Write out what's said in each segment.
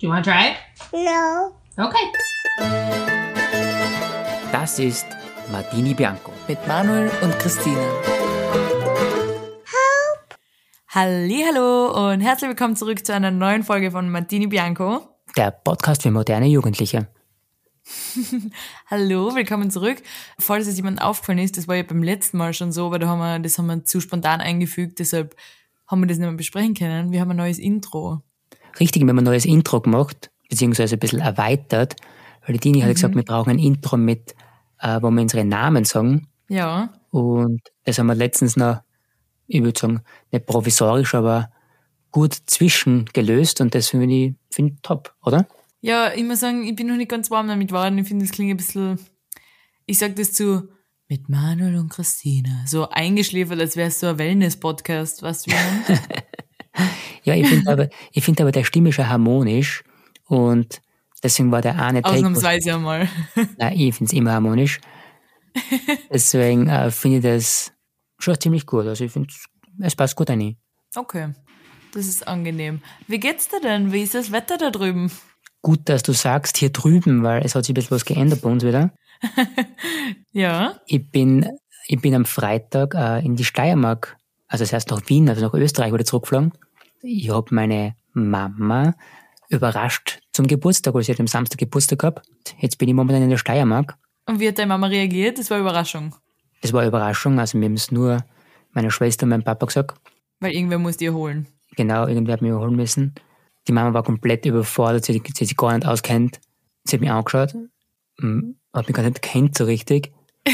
Do you want to try it? No. Okay. Das ist Martini Bianco. mit Manuel und Christine. Hallo und herzlich willkommen zurück zu einer neuen Folge von Martini Bianco. Der Podcast für moderne Jugendliche. Hallo, willkommen zurück. Falls es jemand aufgefallen ist, das war ja beim letzten Mal schon so, aber da haben wir, das haben wir zu spontan eingefügt, deshalb haben wir das nicht mehr besprechen können. Wir haben ein neues Intro. Richtig, wir haben ein neues Intro gemacht, beziehungsweise ein bisschen erweitert, weil die Dini hat gesagt, wir brauchen ein Intro mit, äh, wo wir unsere Namen sagen. Ja, Und das haben wir letztens noch, ich würde sagen, nicht provisorisch, aber gut zwischengelöst und das finde ich, finde ich top, oder? ja, ich muss sagen, ich bin noch nicht ganz warm damit geworden. Ich finde, das klingt ein bisschen, ich sag das zu mit Manuel und Christina, so eingeschläfert, als wäre es so ein Wellness-Podcast, wie ich meine? Ja, ich finde aber, ich finde aber der Stimme schon harmonisch und deswegen war der eine Take, Ausnahmsweise einmal. Nein, ich finde es immer harmonisch. Deswegen äh, finde ich das schon ziemlich gut. Also ich finde, es passt gut rein. Okay, das ist angenehm. Wie geht's dir denn? Wie ist das Wetter da drüben? Gut, dass du sagst, hier drüben, weil es hat sich ein bisschen was geändert bei uns wieder. Ja, Ich bin, ich bin am Freitag äh, in die Steiermark, also das heißt nach Wien, also nach Österreich wieder zurückgeflogen. Ich habe meine Mama überrascht zum Geburtstag, weil sie hat am Samstag Geburtstag gehabt. Jetzt bin ich momentan in der Steiermark. und wie hat deine Mama reagiert? Das war Überraschung. Das war Überraschung, also mir haben es nur meine Schwester und mein Papa gesagt. Weil irgendwer muss dir holen. Genau, irgendwer hat mich überholen müssen. Die Mama war komplett überfordert, sie, sie hat sich gar nicht auskennt. Sie hat mich angeschaut, mm, hat mich gar nicht kennt so richtig.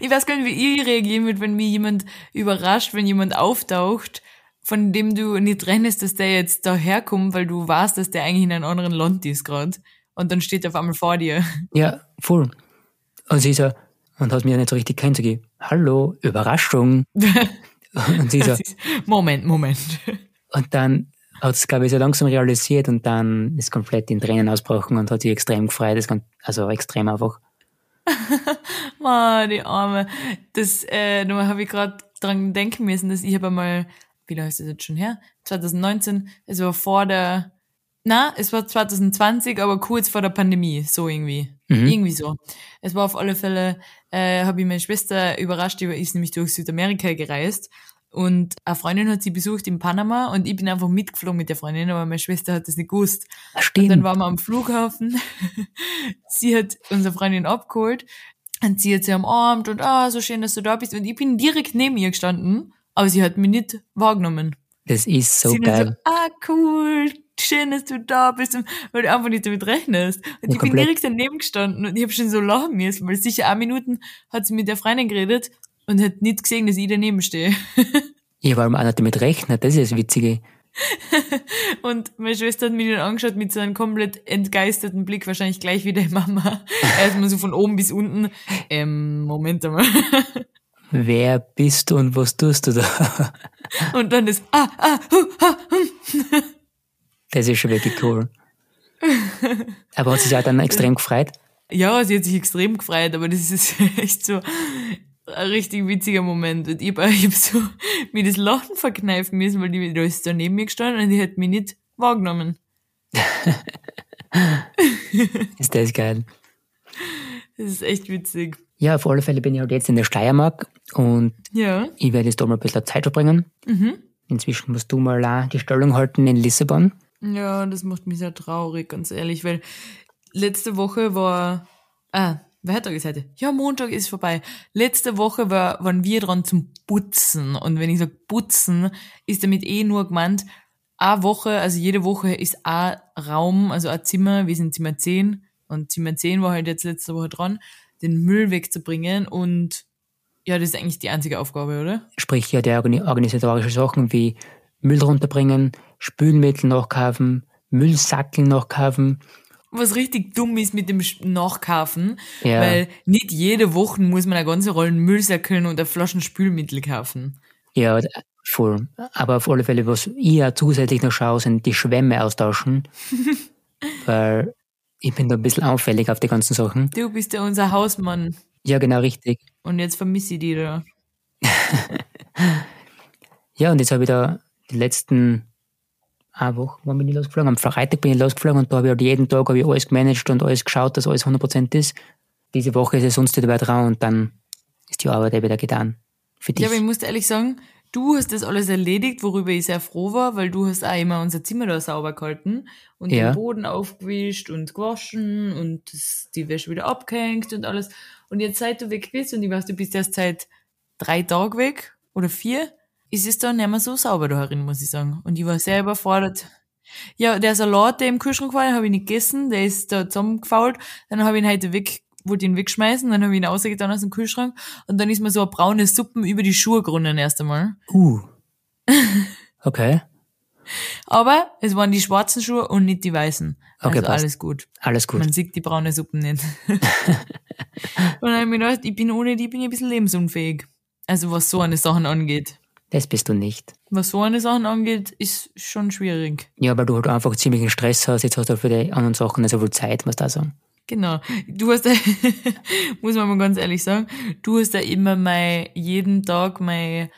Ich weiß gar nicht, wie ich reagieren würde, wenn mir jemand überrascht, wenn jemand auftaucht, von dem du nicht rechnest, dass der jetzt daherkommt, weil du weißt, dass der eigentlich in einem anderen Land ist gerade. Und dann steht er auf einmal vor dir. Ja, voll. Und sie so, und hat ja nicht so richtig ich, hallo, Überraschung. und sie so, ist- Moment, Moment. und dann hat es, glaube ich, so langsam realisiert und dann ist komplett in Tränen ausgebrochen und hat sich extrem gefreut, das kann, also extrem einfach. Ma, die Arme. Das, äh, da habe ich gerade dran denken müssen, dass ich habe einmal, wie lange ist das jetzt schon her? 2019, es war vor der, na, es war 2020, aber kurz vor der Pandemie, so irgendwie. Irgendwie so. Es war auf alle Fälle, äh, habe ich meine Schwester überrascht, die ist nämlich durch Südamerika gereist und eine Freundin hat sie besucht in Panama und ich bin einfach mitgeflogen mit der Freundin, aber meine Schwester hat das nicht gewusst. Ah, Und Stimmt. dann waren wir am Flughafen. sie hat unsere Freundin abgeholt und sie hat sie umarmt und ah, so schön, dass du da bist. Und ich bin direkt neben ihr gestanden, aber sie hat mich nicht wahrgenommen. das ist so sie geil. so, ah, cool, schön, dass du da bist. Weil du einfach nicht damit rechnest. Und Ja, ich bin direkt daneben gestanden und ich habe schon so lachen müssen, weil sicher ein Minuten hat sie mit der Freundin geredet und hat nicht gesehen, dass ich daneben stehe. Ich war auch nicht damit rechnet, das ist das Witzige. Und meine Schwester hat mich dann angeschaut mit so einem komplett entgeisterten Blick, wahrscheinlich gleich wie deine Mama. Erstmal so von oben bis unten. Ähm, Moment einmal. Wer bist du und was tust du da? Und dann das, ah, ah, hu, ha, hm. Das ist schon wirklich cool. Aber hat sich auch dann extrem gefreut. Ja, sie hat sich extrem gefreut, aber das ist echt so ein richtig witziger Moment. Und ich, hab- ich hab so mir das Lachen verkneifen müssen, weil die da ist da neben mir gestanden und die hat mich nicht wahrgenommen. Ist das geil. Das ist echt witzig. Ja, auf alle Fälle bin ich halt jetzt in der Steiermark und Ja. ich werde jetzt da mal ein bisschen Zeit verbringen. Inzwischen musst du mal auch die Stellung halten in Lissabon. Ja, das macht mich sehr traurig, ganz ehrlich, weil letzte Woche war, ah, wer hat da gesagt? Ja, Montag ist vorbei. Letzte Woche war, waren wir dran zum Putzen. Und wenn ich sage Putzen, ist damit eh nur gemeint, eine Woche, also jede Woche ist ein Raum, also ein Zimmer, wir sind Zimmer 10 und Zimmer 10 war halt jetzt letzte Woche dran, den Müll wegzubringen und ja, das ist eigentlich die einzige Aufgabe, oder? Sprich ja die organi- organisatorische Sachen wie Müll runterbringen, Spülmittel nachkaufen, Müllsackel nachkaufen. was richtig dumm ist mit dem Nachkaufen, Ja. weil nicht jede Woche muss man eine ganze Rolle Müllsäckeln und eine Flaschen Spülmittel kaufen. Ja, voll. Aber auf alle Fälle, was ich ja zusätzlich noch schaue, sind die Schwämme austauschen. weil ich bin da ein bisschen auffällig auf die ganzen Sachen. Du bist ja unser Hausmann Ja, genau richtig. Und jetzt vermisse ich dich da. Ja, und jetzt habe ich da die letzten eine Woche, wann bin ich losgeflogen? Am Freitag bin ich losgeflogen und da habe ich halt jeden Tag ich alles gemanagt und alles geschaut, dass alles 100% ist. Diese Woche ist es sonst wieder dran und dann ist die Arbeit wieder getan. Für dich. Ja, aber ich muss ehrlich sagen, du hast das alles erledigt, worüber ich sehr froh war, weil du hast auch immer unser Zimmer da sauber gehalten und Ja. den Boden aufgewischt und gewaschen und das, die Wäsche wieder abgehängt und alles. Und jetzt seit du weg bist und ich weiß, du bist erst seit drei Tagen weg oder vier, ist es dann nicht mehr so sauber da herin, muss ich sagen. Und ich war sehr überfordert. Ja, der Salat, der im Kühlschrank war, den habe ich nicht gegessen, der ist da zusammengefault. Dann habe ich ihn heute weg, wollte ihn wegschmeißen, dann habe ich ihn rausgetan aus dem Kühlschrank und dann ist mir so eine braune Suppen über die Schuhe gerunnen erst einmal. Uh. Okay, Aber es waren die schwarzen Schuhe und nicht die weißen. Okay, also passt. alles gut. alles gut. Man sieht die braune Suppen nicht. und dann habe ich mir gedacht, ich bin ohne die bin ich ein bisschen lebensunfähig. Also was so eine Sachen angeht. Das bist du nicht. Was so eine Sachen angeht, ist schon schwierig. Ja, weil du halt einfach ziemlichen Stress hast, jetzt hast du halt für die anderen Sachen nicht so viel Zeit, muss da sagen. Genau. Du hast da, muss man mal ganz ehrlich sagen, du hast da immer mein, jeden Tag meine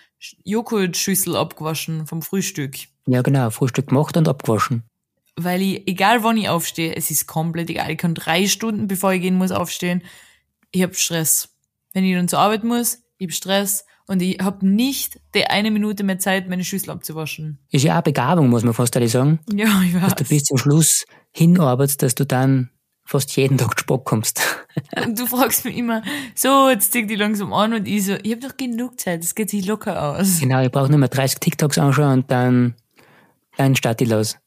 Joghurtschüssel abgewaschen vom Frühstück. Ja, genau, Frühstück gemacht und abgewaschen. Weil ich, egal wann ich aufstehe, es ist komplett egal. Ich kann drei Stunden, bevor ich gehen muss, aufstehen. Ich hab Stress. Wenn ich dann zur Arbeit muss, ich hab Stress und ich hab nicht die eine Minute mehr Zeit, meine Schüssel abzuwaschen. Ist ja auch Begabung, muss man fast ehrlich sagen. Ja, ich weiß. Dass du bis zum Schluss hinarbeitest, dass du dann fast jeden Tag Spock kommst. Und du fragst mich immer, so, jetzt zieh die langsam an und ich so, ich hab doch genug Zeit, das geht sich locker aus. genau, ich brauche nur mehr 30 TikToks anschauen und dann, dann starte ich los.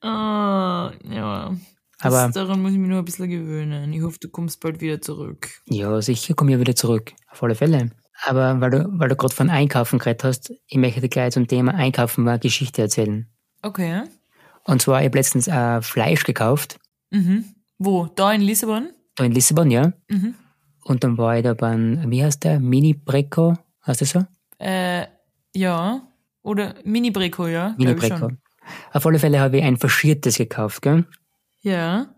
Ah, ja. Das, Aber daran muss ich mich nur ein bisschen gewöhnen. Ich hoffe, du kommst bald wieder zurück. ja, sicher komme ich wieder zurück. Auf alle Fälle. Aber weil du, weil du gerade von Einkaufen geredet hast, ich möchte dir gleich zum Thema Einkaufen mal Geschichte erzählen. Okay. Und zwar, ich habe letztens äh, Fleisch gekauft, Mhm. Wo? Da in Lissabon? da in Lissabon, ja. Mhm. Und dann war ich da beim, wie heißt der? Mini Breco, heißt das so? Äh, ja. Oder Mini-Breco, ja? Mini Breco. Auf alle Fälle habe ich ein faschiertes gekauft, gell? Ja.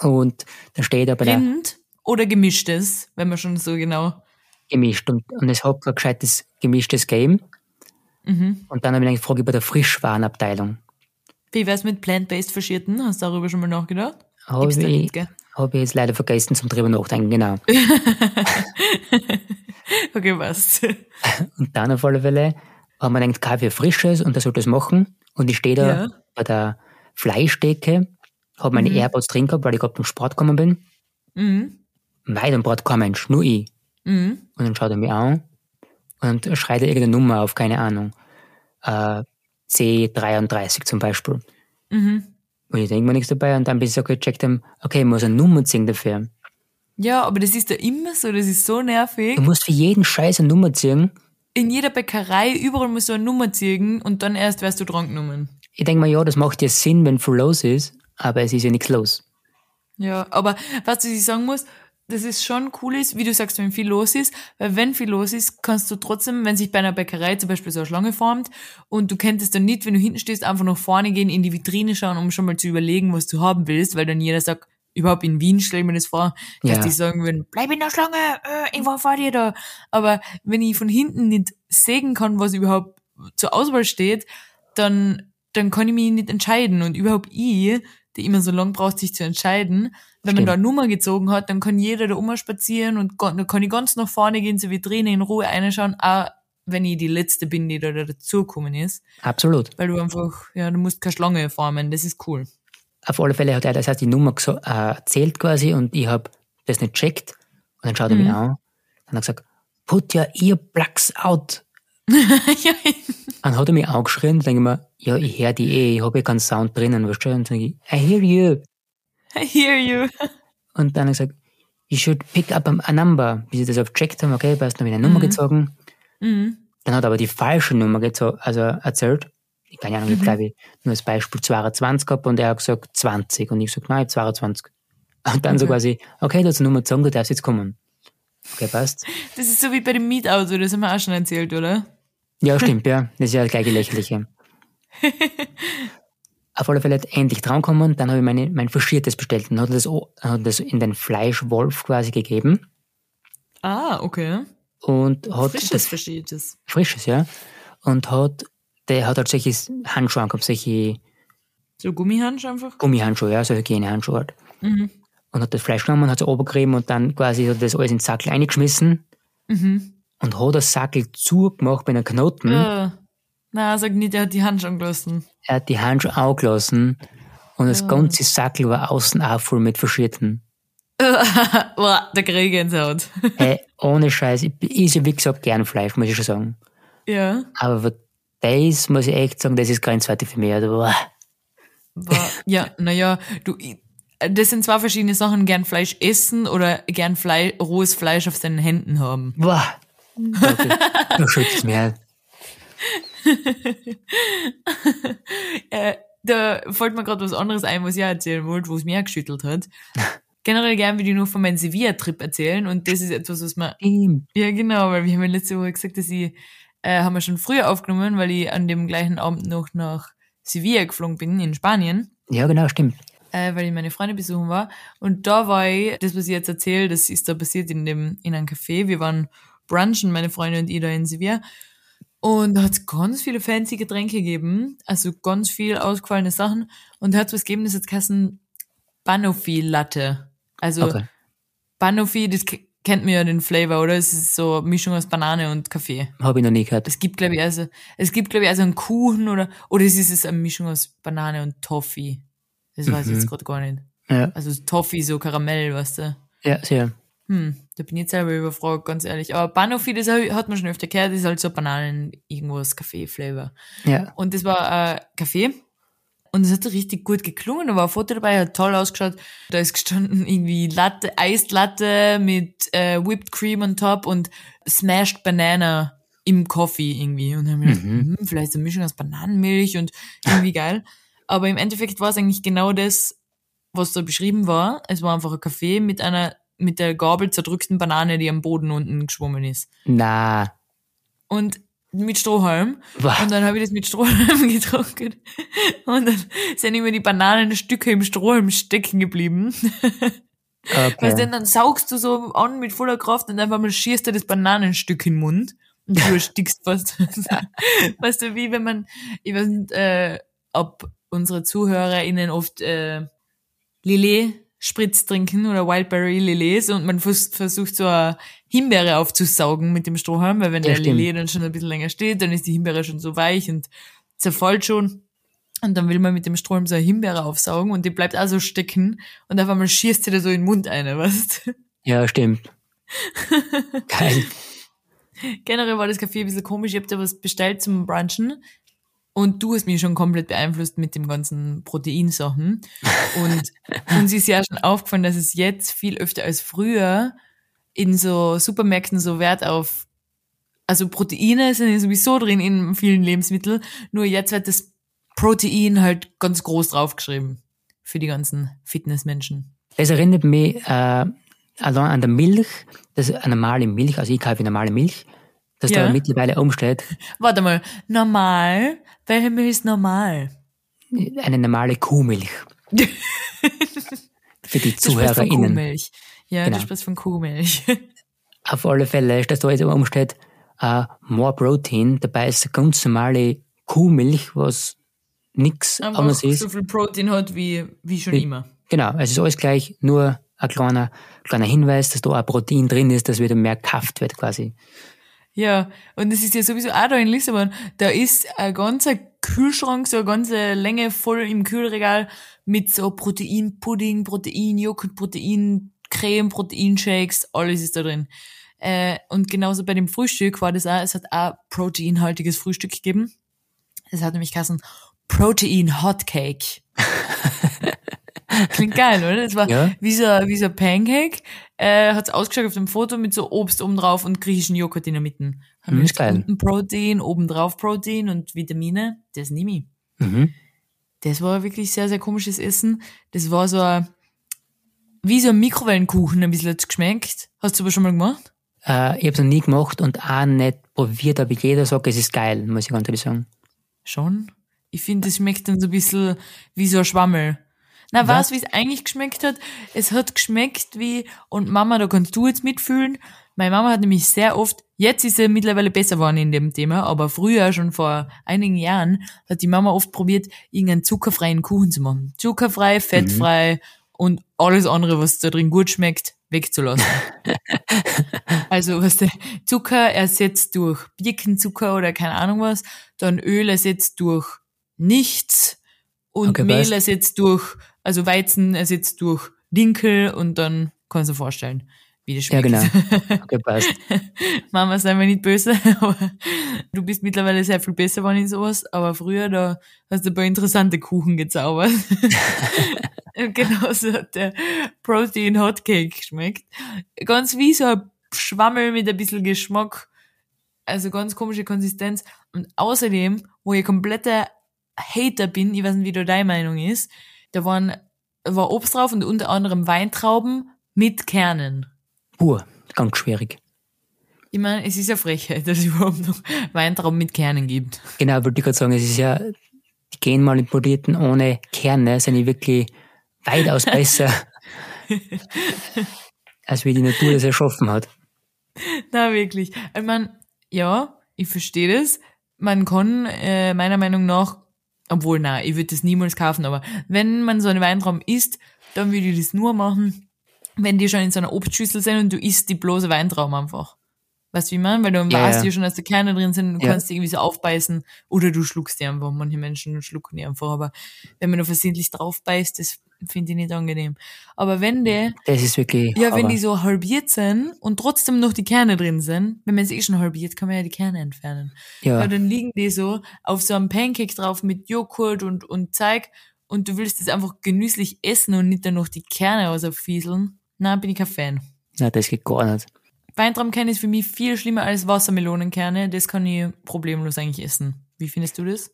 Und da steht da bei der Rind oder gemischtes, wenn man schon so genau. gemischt und, und es hat kein gescheites gemischtes Game. Mhm. Und dann habe ich eine Frage bei der Frischwarenabteilung. Wie wär's mit Plant-Based Verschierten? Hast du darüber schon mal nachgedacht? Habe da ich, gell? hab ich jetzt leider vergessen zum drüber nachdenken, genau. Okay, was? Und dann auf alle Fälle haben wir gedacht, Kaffee Frisches und das soll das machen. Und ich stehe da Ja. bei der Fleischdecke, habe meine AirPods drin gehabt, weil ich gerade vom Sport gekommen bin. Mhm. Weit am Brot kein Mensch, nur ich. Mhm. Und dann schaut er mich an und schreit er irgendeine Nummer auf, keine Ahnung. Äh, C33 zum Beispiel. Mhm. Und ich denke mir nichts dabei und dann bis ich so gecheckt haben, okay, ich muss eine Nummer ziehen dafür. Ja, aber das ist ja immer so, das ist so nervig. Du musst für jeden Scheiß eine Nummer ziehen. In jeder Bäckerei, überall musst du eine Nummer ziehen und dann erst wärst du dran genommen. Ich denke mir, ja, das macht ja Sinn, wenn viel los ist, aber es ist ja nichts los. Ja, aber was du ich sagen muss, das ist schon cool ist, wie du sagst, wenn viel los ist, weil wenn viel los ist, kannst du trotzdem, wenn sich bei einer Bäckerei zum Beispiel so eine Schlange formt und du könntest dann nicht, wenn du hinten stehst, einfach nach vorne gehen, in die Vitrine schauen, um schon mal zu überlegen, was du haben willst, weil dann jeder sagt, überhaupt in Wien stell ich mir das vor, dass Ja. die sagen würden, bleib in der Schlange, äh, ich war vor dir da. Aber wenn ich von hinten nicht sehen kann, was überhaupt zur Auswahl steht, dann, dann kann ich mich nicht entscheiden. Und überhaupt ich, die immer so lang braucht, sich zu entscheiden, wenn man Stimmt. da eine Nummer gezogen hat, dann kann jeder da spazieren und dann kann ich ganz nach vorne gehen zur Vitrine in Ruhe reinschauen, auch wenn ich die Letzte bin, die da dazugekommen ist. Absolut. Weil du einfach, ja, du musst keine Schlange formen, das ist cool. Auf alle Fälle hat er das heißt die Nummer geso- äh, erzählt quasi und ich habe das nicht checkt. Und dann schaut er mich an. Dann hat gesagt, put your earplugs out. ja, Dann hat er mich angeschrien. Dann denke ich mir, ja, ich höre die eh, ich habe ja keinen Sound drinnen, weißt du? Und dann denke ich, I hear you. I hear you. Und dann hat er gesagt, you should pick up a, number. Bis ich das gecheckt haben, okay, passt, dann habe ich eine Nummer gezogen. Mhm. Dann hat er aber die falsche Nummer also erzählt. Ich keine Ahnung, ich glaube, ich nur als Beispiel 22 gehabt und er hat gesagt 20. Und ich gesagt, nein, 22. Und dann so Okay. quasi, okay, du hast eine Nummer gezogen, du darfst jetzt kommen. Okay, passt. Das ist so wie bei dem Mietauto, das haben wir auch schon erzählt, oder? Ja, stimmt, ja. Das ist ja das gleiche Lächerliche. Auf alle Fälle endlich drankommen, dann habe ich meine, mein Faschiertes bestellt und hat das, hat das in den Fleischwolf quasi gegeben. Ah, okay. und hat Frisches, das verschiedenes. frisches, ja. Und hat, der hat halt solche Handschuhe angehabt, solche So Gummihandschuhe einfach. Gummihandschuhe, ja, solche Hygienehandschuhe halt. Und hat das Fleisch genommen, hat es obergerieben und dann quasi hat das alles in den Sackel eingeschmissen. Und hat das Sackel zugemacht mit einem Knoten. Äh, na, sag nicht, er hat die Handschuhe gelassen. Er hat die Handschuhe angelassen und das ganze Sackel war außen auch voll mit Verschierten. Boah, der krieg ich Gänsehaut. Hey, ohne Scheiß, ich esse wie gesagt gern Fleisch, muss ich schon sagen. ja. Aber das muss ich echt sagen, das ist grenzwertig für mich. Also, boah. War, ja, naja, du, das sind zwei verschiedene Sachen, gern Fleisch essen oder gern Fleisch, rohes Fleisch auf seinen Händen haben. boah. Okay, du schützt mich halt. Äh, da fällt mir gerade was anderes ein, was ich auch erzählen wollte, wo es mir geschüttelt hat. Generell gern würde ich nur von meinem Sevilla-Trip erzählen und das ist etwas, was mir Stimmt. Ja, genau, weil wir haben ja letzte Woche gesagt, dass ich, äh, haben wir schon früher aufgenommen, weil ich an dem gleichen Abend noch nach Sevilla geflogen bin, in Spanien, Ja, genau, stimmt. äh, weil ich meine Freunde besuchen war. Und da war ich, das, was ich jetzt erzähle, das ist da passiert in dem, in einem Café. Wir waren brunchen, meine Freunde und ich da in Sevilla. Und da hat es ganz viele fancy Getränke gegeben, also ganz viel ausgefallene Sachen. Und da hat es was gegeben, das hat geheißen Banoffee Latte. Also, Okay. Banoffee, das kennt man ja den Flavor, oder? Es ist so eine Mischung aus Banane und Kaffee. Habe ich noch nie gehört. Es gibt, glaube ich, also, es gibt, glaube ich, also einen Kuchen oder, oder es ist es eine Mischung aus Banane und Toffee. Das weiß ich jetzt gerade gar nicht. Ja, Also Toffee, so Karamell, weißt du. ja, sehr. Hm, da bin ich jetzt selber überfragt, ganz ehrlich. Aber Banoffee, das hat man schon öfter gehört, das ist halt so Bananen, irgendwas, Kaffee-Flavor. Ja, Und das war äh, Kaffee. Und es hat richtig gut geklungen. Da war ein Foto dabei, hat toll ausgeschaut. Da ist gestanden irgendwie Latte, Eislatte mit äh, Whipped Cream on top und Smashed Banana im Coffee irgendwie. Und dann hab ich gedacht, hm, vielleicht eine Mischung aus Bananenmilch und irgendwie geil. Aber im Endeffekt war es eigentlich genau das, was da beschrieben war. Es war einfach ein Kaffee mit einer mit der Gabel zerdrückten Banane, die am Boden unten geschwommen ist. na, Und mit Strohhalm. Wow. Und dann habe ich das mit Strohhalm getrunken. Und dann sind immer die Bananenstücke im Strohhalm stecken geblieben. Weißt du, okay. dann saugst du so an mit voller Kraft und einfach mal schierst du das Bananenstück in den Mund und du erstickst fast. weißt du, wie wenn man, ich weiß nicht, äh, ob unsere ZuhörerInnen oft äh, Lillet Spritz trinken oder Wildberry Lillet und man vers versucht so eine Himbeere aufzusaugen mit dem Strohhalm, weil wenn Ja, der stimmt. Lillet dann schon ein bisschen länger steht, dann ist die Himbeere schon so weich und zerfällt schon. Und dann will man mit dem Strohhalm so eine Himbeere aufsaugen und die bleibt auch so stecken und auf einmal schießt sie da so in den Mund eine, weißt? Ja, stimmt. Geil. Generell war das Café ein bisschen komisch. Ich hab da was bestellt zum Brunchen und du hast mich schon komplett beeinflusst mit dem ganzen Proteinsachen. Und uns ist ja schon aufgefallen, dass es jetzt viel öfter als früher in so Supermärkten so Wert auf, also Proteine sind ja sowieso drin in vielen Lebensmitteln, nur jetzt wird das Protein halt ganz groß draufgeschrieben für die ganzen Fitnessmenschen. Das erinnert mich äh, allein an der Milch, das ist eine normale Milch, also ich kaufe normale Milch, dass Ja. da mittlerweile umsteht, Warte mal, normal? Welche Milch ist normal? eine normale Kuhmilch. Für die ZuhörerInnen. Kuhmilch. Ja, Genau. du sprichst von Kuhmilch. Auf alle Fälle ist das da jetzt umsteht, äh, more protein, dabei ist eine ganz normale Kuhmilch, was Einfach anderes ist. so viel Protein hat wie, wie schon Wie- immer. Genau, es ist alles gleich, nur ein kleiner, kleiner Hinweis, dass da auch Protein drin ist, dass wieder mehr Kraft wird quasi. Ja, und es ist ja sowieso auch da in Lissabon, da ist ein ganzer Kühlschrank, so eine ganze Länge voll im Kühlregal mit so Proteinpudding, Proteinjoghurt, Proteincreme, Proteinshakes, alles ist da drin. Äh, und genauso bei dem Frühstück war das auch, es hat auch proteinhaltiges Frühstück gegeben. Es hat nämlich geheißen Protein Hot Cake. Klingt geil, oder? Das war Ja. wie, so, wie so ein Pancake. Äh, hat's ausgeschaut auf dem Foto mit so Obst oben drauf und griechischen Joghurt in der Mitte. Haben Mhm, wir geil. Unten Protein, obendrauf Protein und Vitamine. Das nehme ich. Mhm. Das war wirklich sehr, sehr komisches Essen. Das war so ein, wie so ein Mikrowellenkuchen ein bisschen hat's geschmeckt. Hast du aber schon mal gemacht? Äh, ich habe es noch nie gemacht und auch nicht probiert, aber jeder sagt, es ist geil, muss ich ganz ehrlich sagen. Schon. Ich finde, das schmeckt dann so ein bisschen wie so ein Schwammel. Na, Was? wie es eigentlich geschmeckt hat? Es hat geschmeckt wie, und Mama, da kannst du jetzt mitfühlen. Meine Mama hat nämlich sehr oft Jetzt ist er mittlerweile besser geworden in dem Thema, aber früher, schon vor einigen Jahren, hat die Mama oft probiert, irgendeinen zuckerfreien Kuchen zu machen. Zuckerfrei, fettfrei und alles andere, was da drin gut schmeckt, wegzulassen. also, was der Zucker ersetzt durch Birkenzucker oder keine Ahnung was, dann Öl ersetzt durch nichts und Okay, Mehl ersetzt durch, also Weizen ersetzt durch Dinkel und dann kannst du dir vorstellen, wie das Ja, schmeckt. genau. Okay, passt. Mama, sei mir nicht böse, aber du bist mittlerweile sehr viel besser geworden in sowas, aber früher, da hast du ein paar interessante Kuchen gezaubert. Und Genauso hat der Protein Hotcake geschmeckt. Ganz wie so ein Schwammel mit ein bisschen Geschmack. Also ganz komische Konsistenz. Und außerdem, wo ich kompletter Hater bin, ich weiß nicht, wie da deine Meinung ist, da waren, war Obst drauf und unter anderem Weintrauben mit Kernen. Uh, ganz schwierig. Ich meine, es ist ja Frechheit, dass es überhaupt noch Weintrauben mit Kernen gibt. Genau, wollte ich gerade sagen, es ist ja, die genmanipulierten ohne Kerne sind ja wirklich weitaus besser, als wie die Natur das erschaffen hat. Na, wirklich. Ich meine, ja, ich verstehe das. Man kann äh, meiner Meinung nach, obwohl, na, ich würde das niemals kaufen, aber wenn man so einen Weintraum isst, dann würde ich das nur machen, wenn die schon in so einer Obstschüssel sind und du isst die bloße Weintraum einfach. Weißt du, wie man? Weil du Ja, weißt ja. schon, dass da Kerne drin sind und du Ja. kannst die irgendwie so aufbeißen oder du schluckst die einfach. Manche Menschen schlucken die einfach, aber wenn man da versehentlich drauf beißt, das finde ich nicht angenehm. Aber wenn die Das ist wirklich, ja, wenn aber die so halbiert sind und trotzdem noch die Kerne drin sind, wenn man es eh schon halbiert, kann man ja die Kerne entfernen. Ja. ja, dann liegen die so auf so einem Pancake drauf mit Joghurt und, und Zeug und du willst es einfach genüsslich essen und nicht dann noch die Kerne ausfieseln. Na, bin ich kein Fan. na, das geht gar nicht. Weintraumkerne ist für mich viel schlimmer als Wassermelonenkerne. Das kann ich problemlos eigentlich essen. Wie findest du das?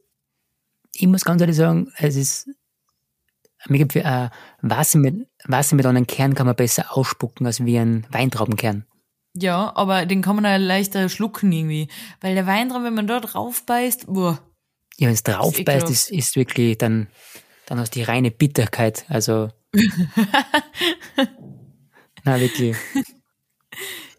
Ich muss ganz ehrlich sagen, es ist, mir gibt äh, Wasser mit, Wasser mit einem Kern kann man besser ausspucken als wie ein Weintraubenkern. Ja, aber den kann man ja leichter schlucken irgendwie. Weil der Weintraum, wenn man da drauf beißt, boah, Ja, wenn es drauf beißt, ist, ist wirklich dann, dann hast du die reine Bitterkeit. Also. Na, wirklich.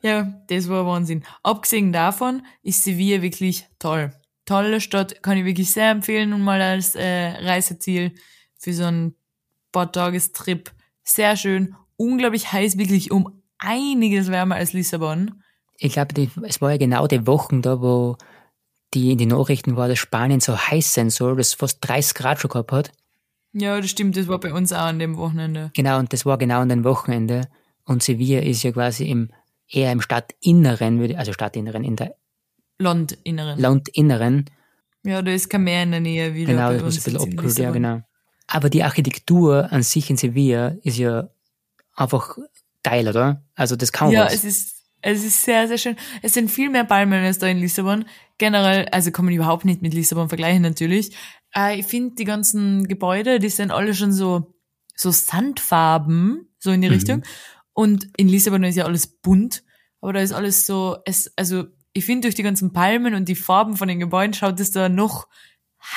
Ja, das war Wahnsinn. Abgesehen davon ist Sevilla wirklich toll. Tolle Stadt, kann ich wirklich sehr empfehlen und mal als äh, Reiseziel für so einen paar Tagestrip. Sehr schön, unglaublich heiß, wirklich um einiges wärmer als Lissabon. Ich glaube, es war ja genau die Wochen da, wo die in den Nachrichten war, dass Spanien so heiß sein soll, dass es fast 30 Grad schon gehabt hat. Ja, das stimmt, das war bei uns auch an dem Wochenende. Genau, und das war genau an dem Wochenende. Und Sevilla ist ja quasi im, eher im Stadtinneren, also Stadtinneren, in der Landinneren. Landinneren. ja, da ist kein Meer in der Nähe wieder Genau, das muss ein bisschen abkühlt, ja, genau. Aber die Architektur an sich in Sevilla ist ja einfach geil, oder? Also das kann Ja, was. es ist, es ist sehr, sehr schön. Es sind viel mehr Palmen als da in Lissabon. Generell, also kann man überhaupt nicht mit Lissabon vergleichen natürlich. Äh, ich finde die ganzen Gebäude, die sind alle schon so, so Sandfarben, so in die Mhm. Richtung. Und in Lissabon ist ja alles bunt, aber da ist alles so, es, also ich finde durch die ganzen Palmen und die Farben von den Gebäuden schaut es da noch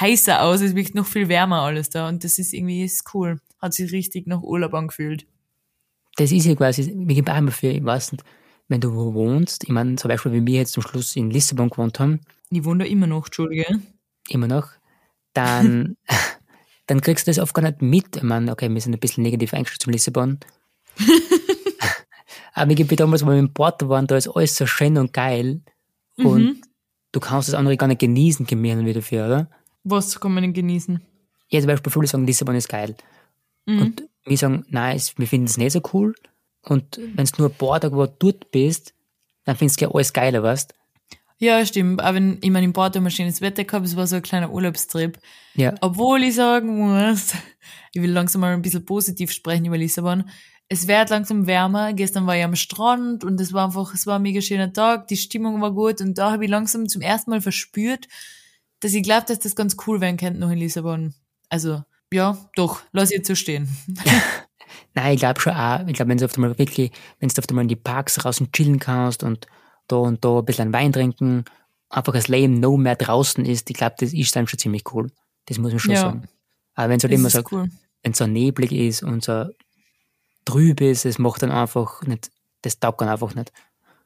heißer aus, es wirkt noch viel wärmer alles da und das ist irgendwie ist cool. Hat sich richtig nach Urlaub angefühlt. das ist ja quasi, wir geben immer für, ich weiß nicht, wenn du wo wohnst, ich meine, zum Beispiel, wie wir jetzt zum Schluss in Lissabon gewohnt haben, Ich wohne da immer noch, Entschuldige. immer noch, dann, dann kriegst du das oft gar nicht mit. Ich meine, okay, wir sind ein bisschen negativ eingestellt zum Lissabon. Aber ich gebe damals, wo wir in Porto waren, da ist alles so schön und geil. Und Mhm. du kannst das andere gar nicht genießen, gemein wieder dafür, oder? Was kann man denn genießen? Ja, zum Beispiel viele sagen, Lissabon ist geil. Mhm. Und wir sagen, nein, wir finden es nicht so cool. Und wenn du nur ein paar Tage dort bist, dann findest du ja alles geiler, weißt Ja, stimmt. Aber wenn, ich meine, in Porto haben wir schönes Wetter gehabt, es war so ein kleiner Urlaubstrip. Ja, Obwohl ich sagen muss, ich will langsam mal ein bisschen positiv sprechen über Lissabon. Es wird langsam wärmer. Gestern war ich am Strand und es war einfach, es war ein mega schöner Tag, die Stimmung war gut und da habe ich langsam zum ersten Mal verspürt, dass ich glaube, dass das ganz cool werden könnte noch in Lissabon. Also, ja, doch, lass jetzt so stehen. nein, ich glaube schon auch, ich glaube, wenn du auf einmal wirklich, wenn du auf einmal in die Parks draußen chillen kannst und da und da ein bisschen Wein trinken, einfach das Leben no mehr draußen ist, ich glaube, das ist dann schon ziemlich cool. Das muss man schon Ja. sagen. Aber wenn es halt immer so, cool. wenn es so neblig ist und so trüb ist, es macht dann einfach nicht, das taugt dann einfach nicht.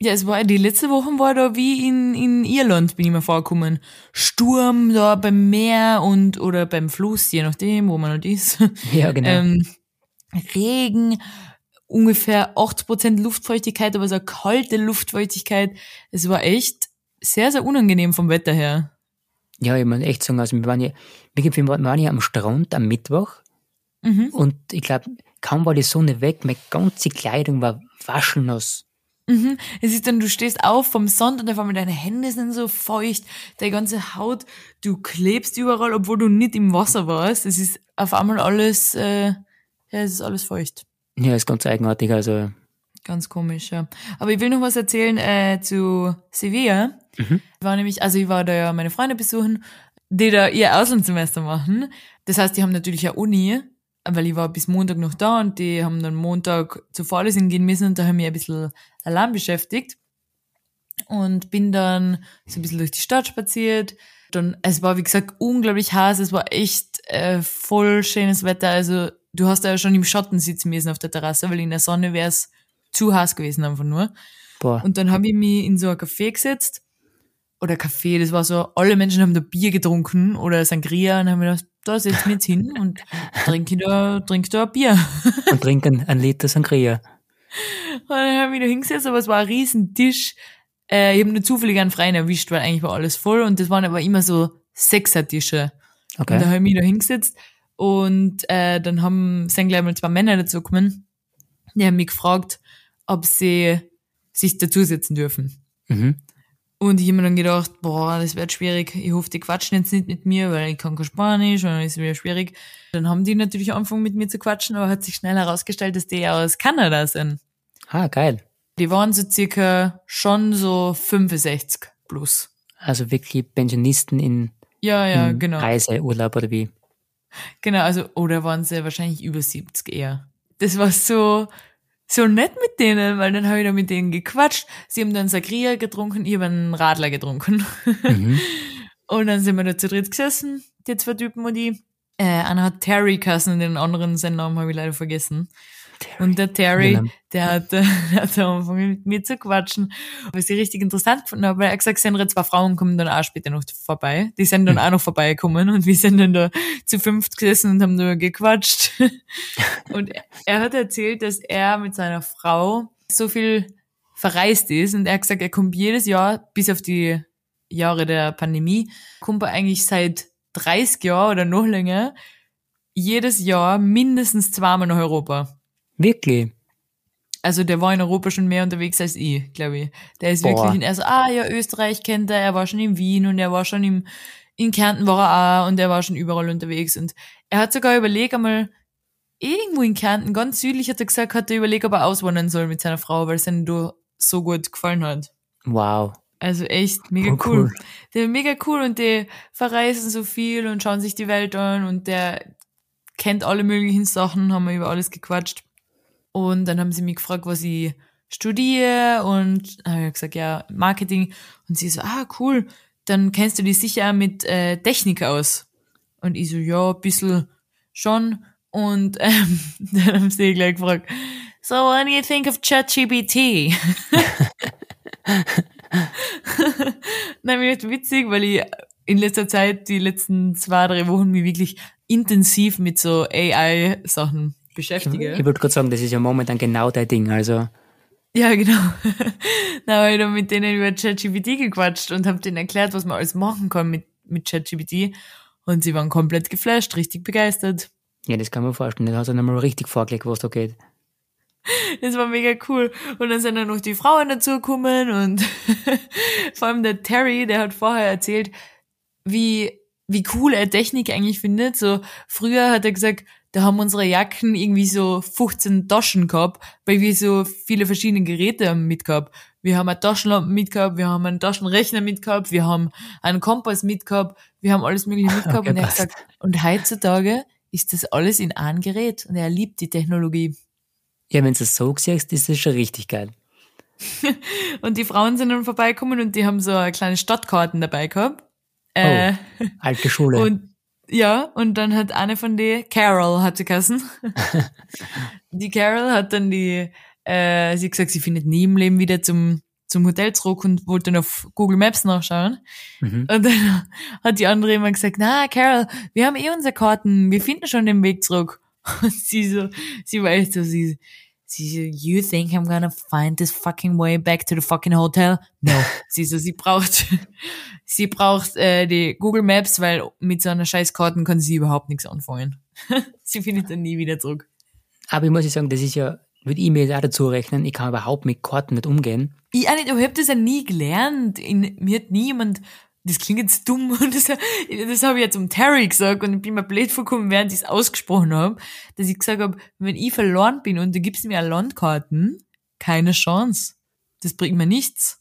Ja, es war, die letzte Woche war da wie in, in Irland, bin ich mir vorgekommen. Sturm da beim Meer und, oder beim Fluss, je nachdem, wo man halt ist. Ja, genau. Ähm, Regen, ungefähr 80% Luftfeuchtigkeit, aber so eine kalte Luftfeuchtigkeit. Es war echt sehr, sehr unangenehm vom Wetter her. Ja, ich muss echt sagen, also wir waren ja, wir waren ja am Strand am Mittwoch Mhm. und ich glaube, kaum war die Sonne weg, meine ganze Kleidung war waschelnass. Mhm. Es ist dann, du stehst auf vom Sand und auf einmal deine Hände sind so feucht, deine ganze Haut, du klebst überall, obwohl du nicht im Wasser warst. Es ist auf einmal alles, äh, ja, es ist alles feucht. Ja, ist ganz eigenartig, also Ganz komisch, ja. Aber ich will noch was erzählen äh, zu Sevilla. Mhm. Ich war nämlich, also ich war da ja meine Freunde besuchen, die da ihr Auslandssemester machen. Das heißt, die haben natürlich eine Uni, weil ich war bis Montag noch da und die haben dann Montag zur Vorlesung gehen müssen und da haben wir ein bisschen allein beschäftigt. Und bin dann so ein bisschen durch die Stadt spaziert. Dann, es war wie gesagt unglaublich heiß, es war echt äh, voll schönes Wetter. Also du hast da ja schon im Schatten sitzen müssen auf der Terrasse, weil in der Sonne wäre es zu heiß gewesen einfach nur. boah, Und dann habe ich mich in so ein Café gesetzt. Oder Café, das war so, alle Menschen haben da Bier getrunken oder Sangria und haben gedacht, da setz mich jetzt hin und trinke da, trink da ein Bier. und trinken einen Liter Sangria. Und dann habe ich mich da hingesetzt, aber es war ein riesen Tisch. Äh, ich habe nur zufällig einen freien erwischt, weil eigentlich war alles voll und das waren aber immer so Sechsertische. Und da Okay. habe ich mich da hingesetzt und äh, dann haben, sind gleich mal zwei Männer dazu gekommen. Die haben mich gefragt, ob sie sich dazusetzen dürfen. Mhm. Und ich habe mir dann gedacht, boah, das wird schwierig. Ich hoffe, die quatschen jetzt nicht mit mir, weil ich kann kein Spanisch und ist es wieder schwierig. Dann haben die natürlich angefangen mit mir zu quatschen, aber hat sich schnell herausgestellt, dass die aus Kanada sind. Ah, geil. Die waren so circa schon so 65 plus. Also wirklich Pensionisten in, Ja, ja, in genau. Reiseurlaub oder wie? Genau, also, oder waren sie wahrscheinlich über 70 eher. Das war so, so nett mit denen, weil dann habe ich da mit denen gequatscht. Sie haben dann Sangria getrunken, ich habe einen Radler getrunken. Mhm. Und dann sind wir da zu dritt gesessen, die zwei Typen und ich. Äh, einer hat Terry kassen den anderen, seinen Namen habe ich leider vergessen. Und der Terry, Genau. der hat, der hat angefangen mit mir zu quatschen, was ich richtig interessant gefunden habe, weil er hat gesagt, sind zwei Frauen kommen dann auch später noch vorbei. Die sind dann auch noch vorbeigekommen und wir sind dann da zu fünft gesessen und haben da gequatscht. Und er hat erzählt, dass er mit seiner Frau so viel verreist ist und er hat gesagt, er kommt jedes Jahr, bis auf die Jahre der Pandemie, kommt er eigentlich seit 30 Jahren oder noch länger, jedes Jahr mindestens zweimal nach Europa. Wirklich? Also der war in Europa schon mehr unterwegs als ich, glaube ich. Der ist Boah. wirklich in, also, ah ja, Österreich kennt er, er war schon in Wien und er war schon im, in Kärnten war er auch und er war schon überall unterwegs. Und er hat sogar überlegt, einmal irgendwo in Kärnten, ganz südlich hat er gesagt, hat er überlegt, ob er auswandern soll mit seiner Frau, weil es ihm so gut gefallen hat. Wow. Also echt mega Oh, cool. cool. Der ist mega cool und die verreisen so viel und schauen sich die Welt an und der kennt alle möglichen Sachen, haben wir über alles gequatscht. Und dann haben sie mich gefragt, was ich studiere und habe ich gesagt, ja, Marketing. Und sie so, ah, cool, dann kennst du dich sicher mit äh, Technik aus. Und ich so, ja, ein schon. Und ähm, dann haben sie gleich gefragt, so what do you think of ChatGPT? Nein, mir witzig, weil ich in letzter Zeit, die letzten zwei, drei Wochen, mich wirklich intensiv mit so AI-Sachen beschäftige. Ich wollte gerade sagen, das ist ja momentan genau dein Ding. Also, Ja, genau. da habe ich dann mit denen über ChatGPT gequatscht und habe denen erklärt, was man alles machen kann mit, mit ChatGPT. Und sie waren komplett geflasht, richtig begeistert. ja, das kann man vorstellen. Da hast du dann mal richtig vorgelegt, was da geht. Das war mega cool. Und dann sind dann noch die Frauen dazugekommen und vor allem der Terry, der hat vorher erzählt, wie, wie cool er Technik eigentlich findet. So, früher hat er gesagt, da haben unsere Jacken irgendwie so 15 Taschen gehabt, weil wir so viele verschiedene Geräte haben mitgehabt. Wir haben eine Taschenlampe mitgehabt, wir haben einen Taschenrechner mitgehabt, wir haben einen Kompass mitgehabt, wir haben alles mögliche mitgehabt. Okay, und er hat gesagt, und heutzutage ist das alles in einem Gerät und er liebt die Technologie. Ja, wenn du es so siehst, ist das schon richtig geil. Und die Frauen sind dann vorbeikommen und die haben so eine kleine Stadtkarten dabei gehabt. Äh, Alte Schule. und ja, und dann hat eine von die, Carol hat sie geheißen. die Carol hat dann die, äh, sie hat gesagt, sie findet nie im Leben wieder zum zum Hotel zurück und wollte dann auf Google Maps nachschauen. Mhm. Und dann hat die andere immer gesagt, na, Carol, wir haben eh unsere Karten, wir finden schon den Weg zurück. Und sie so, sie echt so, sie, sie so, you think I'm gonna find this fucking way back to the fucking hotel? No. sie so, sie braucht, sie braucht äh, die Google Maps, weil mit so einer scheiß Karten kann sie überhaupt nichts anfangen. sie findet dann nie wieder zurück. Aber ich muss ich sagen, das ist ja, würde ich mir jetzt auch dazu rechnen, ich kann überhaupt mit Karten nicht umgehen. Ich auch nicht, ich hab das ja nie gelernt. In, mir hat nie jemand, das klingt jetzt dumm, und das, das habe ich jetzt um Terry gesagt und ich bin mir blöd vorgekommen, während ich es ausgesprochen habe, dass ich gesagt habe, wenn ich verloren bin und du gibst mir Landkarten, keine Chance. Das bringt mir nichts.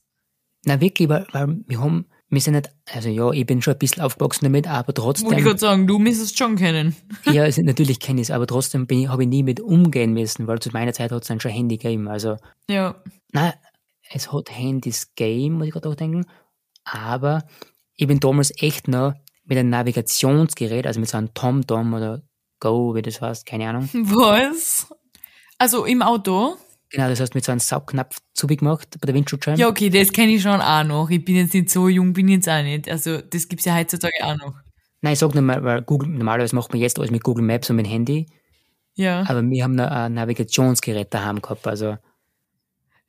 Na wirklich, weil, weil wir haben, wir sind nicht, also ja, ich bin schon ein bisschen aufgewachsen damit, aber Wollte ich trotzdem, gerade sagen, du müsstest schon kennen. ja, also natürlich kenne ich es, aber trotzdem bin ich, habe ich nie mit umgehen müssen, weil zu meiner Zeit hat es dann schon Handy gegeben, also, Ja. na, es hat Handys gegeben, muss ich gerade auch denken, aber ich bin damals echt noch mit einem Navigationsgerät, also mit so einem TomTom oder Go, wie das heißt, keine Ahnung. Was? Also im Auto? Genau, das heißt mit so einem Saugknopf zugemacht bei der Windschutzscheibe. Ja, okay, das kenne ich schon auch noch. Ich bin jetzt nicht so jung, bin jetzt auch nicht. Also das gibt's ja heutzutage auch noch. Nein, ich sag nur mal, weil Google, normalerweise macht man jetzt alles mit Google Maps und mit Handy, Ja. aber wir haben noch ein Navigationsgerät daheim gehabt, also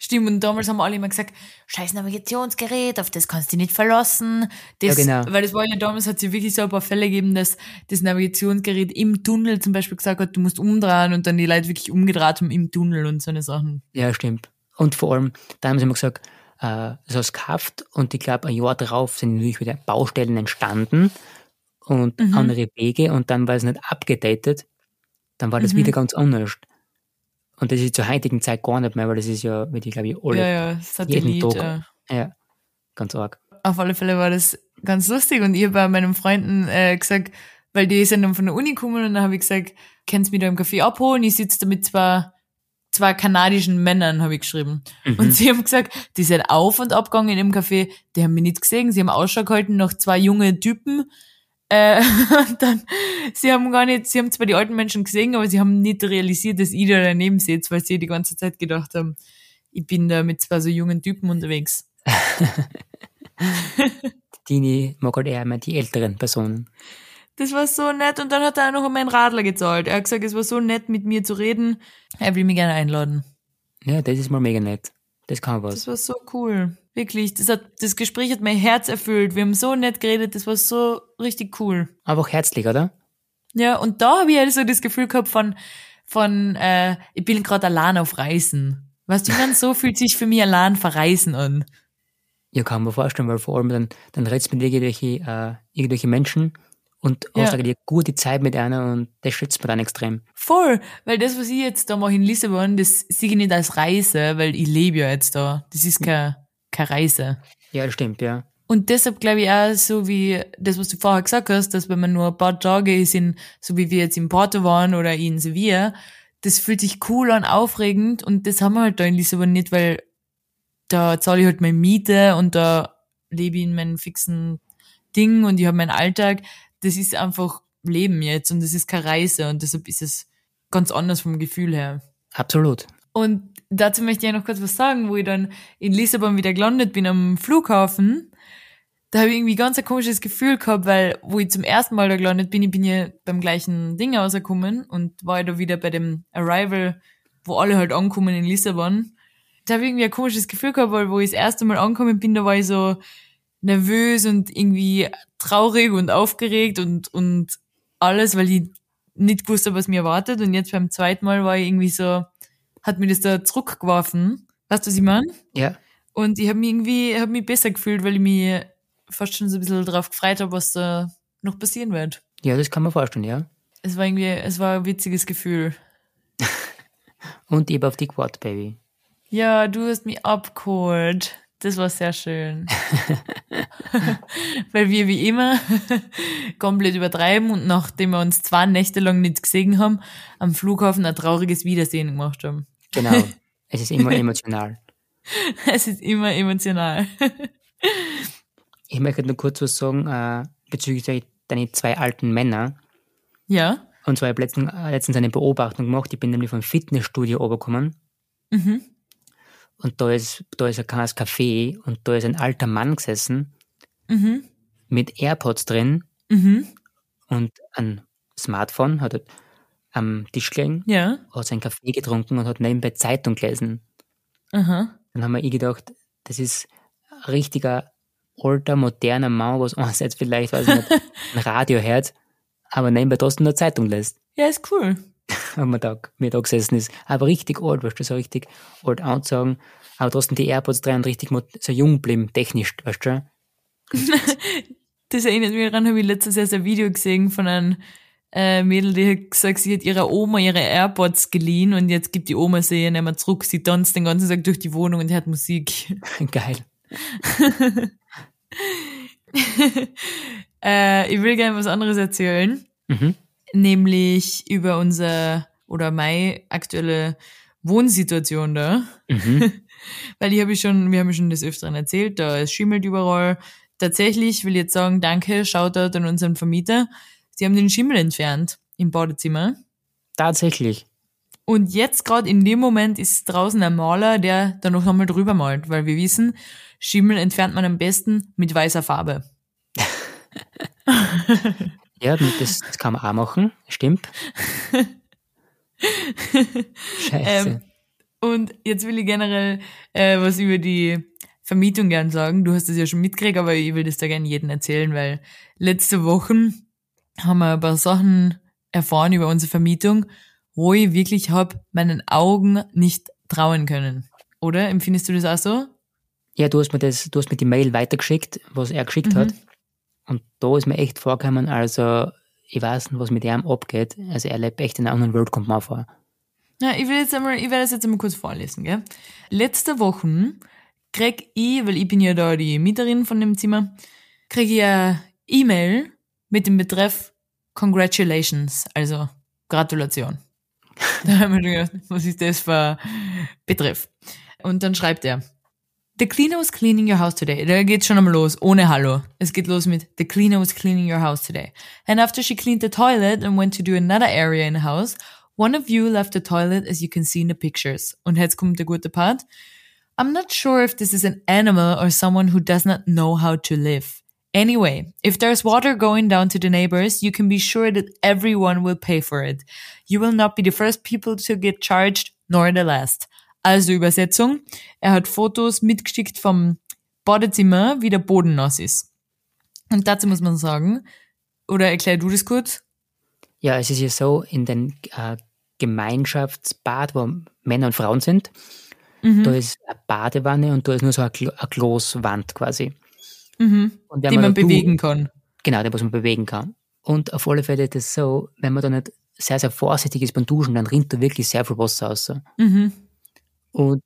Stimmt, und damals haben alle immer gesagt, scheiß Navigationsgerät, auf das kannst du dich nicht verlassen. Das, Ja, genau. Weil das war ja damals, hat es ja wirklich so ein paar Fälle gegeben, dass das Navigationsgerät im Tunnel zum Beispiel gesagt hat, du musst umdrehen und dann die Leute wirklich umgedreht haben im Tunnel und so eine Sachen. ja, stimmt. Und vor allem, da haben sie immer gesagt, äh, das hast du gekauft und ich glaube, ein Jahr darauf sind natürlich wieder Baustellen entstanden und Mhm. andere Wege und dann war es nicht abgedatet, dann war das Mhm. wieder ganz anders. Und das ist zur heutigen Zeit gar nicht mehr, weil das ist ja, wie die, glaube ich, alle, Ja, ja, Satellit. Tag. Ja. ja, ganz arg. Auf alle Fälle war das ganz lustig und ich habe bei meinen Freunden äh, gesagt, weil die sind dann von der Uni gekommen und dann habe ich gesagt, kannst du mich da im Café abholen? Ich sitze da mit zwei, zwei kanadischen Männern, habe ich geschrieben. Und sie haben gesagt, die sind auf und abgegangen im Café, die haben mich nicht gesehen, sie haben Ausschau gehalten nach zwei junge Typen. Äh, und dann, sie haben gar nicht, sie haben zwar die alten Menschen gesehen, aber sie haben nicht realisiert, dass ich da daneben sitze, weil sie die ganze Zeit gedacht haben, ich bin da mit zwei so jungen Typen unterwegs. Dini mag halt eher immer die älteren Personen. Das war so nett und dann hat er auch noch um meinen Radler gezahlt. Er hat gesagt, es war so nett mit mir zu reden. Er will mich gerne einladen. Ja, das ist mal mega nett. Das kann was. Das war so cool. Wirklich, das hat, das Gespräch hat mein Herz erfüllt. Wir haben so nett geredet, das war so richtig cool. Einfach herzlich, oder? Ja, und da habe ich halt so das Gefühl gehabt von, von, äh, ich bin gerade allein auf Reisen. Weißt du, meine, so fühlt sich für mich allein verreisen an. Ja, kann man vorstellen, weil vor allem dann, dann redest du mit irgendwelche, äh, irgendwelche Menschen und Ja. hast eine gute Zeit mit einer und das schätzt man dann extrem. Voll, weil das, was ich jetzt da mache in Lissabon, das sehe ich nicht als Reise, weil ich lebe ja jetzt da. Das ist keine, keine Reise. Ja, das stimmt, ja. Und deshalb glaube ich auch so wie das, was du vorher gesagt hast, dass wenn man nur ein paar Tage sind, so wie wir jetzt in Porto waren oder in Sevilla, das fühlt sich cool an, aufregend und das haben wir halt da in Lissabon nicht, weil da zahle ich halt meine Miete und da lebe ich in meinem fixen Ding und ich habe meinen Alltag. Das ist einfach Leben jetzt und das ist keine Reise und deshalb ist es ganz anders vom Gefühl her. Absolut. Und dazu möchte ich ja noch kurz was sagen, wo ich dann in Lissabon wieder gelandet bin am Flughafen. Da habe ich irgendwie ganz ein komisches Gefühl gehabt, weil wo ich zum ersten Mal da gelandet bin, ich bin ja beim gleichen Ding rausgekommen und war ja da wieder bei dem Arrival, wo alle halt ankommen in Lissabon. Da habe ich irgendwie ein komisches Gefühl gehabt, weil wo ich das erste Mal angekommen bin, da war ich so nervös und irgendwie traurig und aufgeregt und, und alles, weil ich nicht gewusst habe, was mir erwartet. Und jetzt beim zweiten Mal war ich irgendwie so, hat mir das da zurückgeworfen. Weißt du, was ich meine? Ja. Und ich habe mich irgendwie, hab mich besser gefühlt, weil ich mich fast schon so ein bisschen darauf gefreut habe, was da noch passieren wird. Ja, das kann man vorstellen, ja. Es war irgendwie, es war ein witziges Gefühl. Und ich hab auf dich gewartet, Baby. Ja, du hast mich abgeholt. Das war sehr schön. Weil wir wie immer komplett übertreiben und nachdem wir uns zwei Nächte lang nicht gesehen haben, am Flughafen ein trauriges Wiedersehen gemacht haben. Genau. es ist immer emotional. Es ist immer emotional. Ich möchte nur kurz was sagen äh, bezüglich deine zwei alten Männer. Ja? Und zwar habe ich letztens, äh, letztens eine Beobachtung gemacht. Ich bin nämlich vom Fitnessstudio runtergekommen. Mhm. und da ist, da ist ein kleines Café und da ist ein alter Mann gesessen Mhm. mit AirPods drin Mhm. und ein Smartphone, hat er am Tisch gelegen, Ja. hat seinen Kaffee getrunken und hat nebenbei Zeitung gelesen. Aha. Dann haben wir ich gedacht, das ist ein richtiger alter, moderner Mann, was einerseits vielleicht, weiß ich nicht, ein Radio hört, aber nebenbei trotzdem eine Zeitung lässt. Ja, ist cool. wenn man da, mir da gesessen ist. Aber richtig alt, weißt du, so richtig alt anzusagen, aber trotzdem die AirPods drin und richtig so jung bleiben, technisch, weißt du? Das erinnert mich daran, habe ich letztes Jahr so ein Video gesehen von einem äh, Mädel, die hat gesagt, sie hat ihrer Oma ihre AirPods geliehen und jetzt gibt die Oma sie ihr nicht mehr zurück. Sie tanzt den ganzen Tag durch die Wohnung und hört Musik. Geil. Äh, ich will gerne was anderes erzählen, Mhm. nämlich über unser oder meine aktuelle Wohnsituation da. Mhm. Weil ich habe schon, wir haben schon des Öfteren erzählt, da es schimmelt überall. Tatsächlich will ich jetzt sagen, danke, Shoutout an unseren Vermieter. Sie haben den Schimmel entfernt im Badezimmer. Tatsächlich. Und jetzt gerade in dem Moment ist draußen ein Maler, der da noch einmal drüber malt, weil wir wissen, Schimmel entfernt man am besten mit weißer Farbe. Ja, das, das kann man auch machen, stimmt. Scheiße. Ähm, Und jetzt will ich generell äh, was über die Vermietung gern sagen. Du hast das ja schon mitgekriegt, aber ich will das da gerne jedem erzählen, weil letzte Wochen haben wir ein paar Sachen erfahren über unsere Vermietung, wo ich wirklich hab meinen Augen nicht trauen können. Oder? Empfindest du das auch so? ja, du hast mir das, du hast mir die Mail weitergeschickt, was er geschickt hat. Und da ist mir echt vorgekommen, also, ich weiß nicht, was mit ihm abgeht. Also, er lebt echt in einer anderen Welt, kommt mir auch vor. Ja, ich will jetzt einmal, ich werde das jetzt einmal kurz vorlesen, gell? Letzte Woche krieg ich, weil ich bin ja da die Mieterin von dem Zimmer, krieg ich eine E-Mail mit dem Betreff Congratulations, also Gratulation. Da haben wir schon gedacht, was ist das für Betreff? Und dann schreibt er, The cleaner was cleaning your house today. Da geht's schon einmal los, ohne Hallo. Es geht los mit The cleaner was cleaning your house today. And after she cleaned the toilet and went to do another area in the house, one of you left the toilet as you can see in the pictures. Und jetzt kommt der gute Part. I'm not sure if this is an animal or someone who does not know how to live. Anyway, if there's water going down to the neighbors, you can be sure that everyone will pay for it. You will not be the first people to get charged, nor the last. Also Übersetzung. Er hat Fotos mitgeschickt vom Badezimmer, wie der Boden nass ist. Und dazu muss man sagen, oder erklär du das kurz? Ja, es ist ja so, in den äh, Gemeinschaftsbad, wo Männer und Frauen sind, da ist eine Badewanne und da ist nur so eine, Klo eine Kloßwand quasi. Mhm. Und wenn Die man da du- bewegen kann. Genau, der, was man bewegen kann. Und auf alle Fälle ist es so, wenn man da nicht sehr, sehr vorsichtig ist beim Duschen, dann rinnt da wirklich sehr viel Wasser raus. Mhm. Und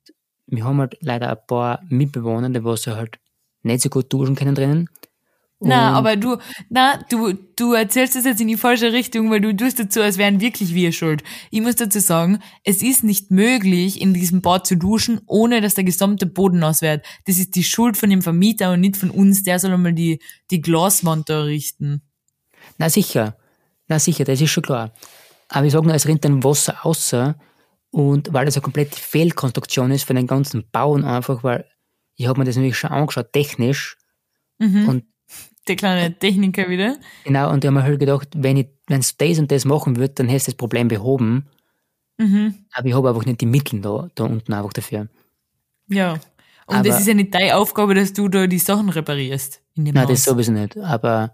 wir haben halt leider ein paar Mitbewohner, die was halt nicht so gut duschen können drinnen. Na, Und- aber du, na, du, du erzählst das jetzt in die falsche Richtung, weil du tust dazu, als wären wirklich wir schuld. Ich muss dazu sagen, es ist nicht möglich, in diesem Bad zu duschen, ohne dass der gesamte Boden nass wird. Das ist die Schuld von dem Vermieter und nicht von uns. Der soll einmal die, die Glaswand da richten. Na sicher, na sicher, das ist schon klar. Aber ich sage nur, es rinnt dann Wasser außer und weil das eine komplette Fehlkonstruktion ist für den ganzen Bauen einfach, weil ich habe mir das nämlich schon angeschaut, technisch. Und Der kleine Techniker wieder. genau, und ich habe mir halt gedacht, wenn ich, wenn es das und das machen würde, dann hätte das Problem behoben. Mhm. Aber ich habe einfach nicht die Mittel da, da unten einfach dafür. Ja. Und Aber- es ist ja nicht deine Aufgabe, dass du da die Sachen reparierst. In dem Nein, Haus. das sowieso nicht. Aber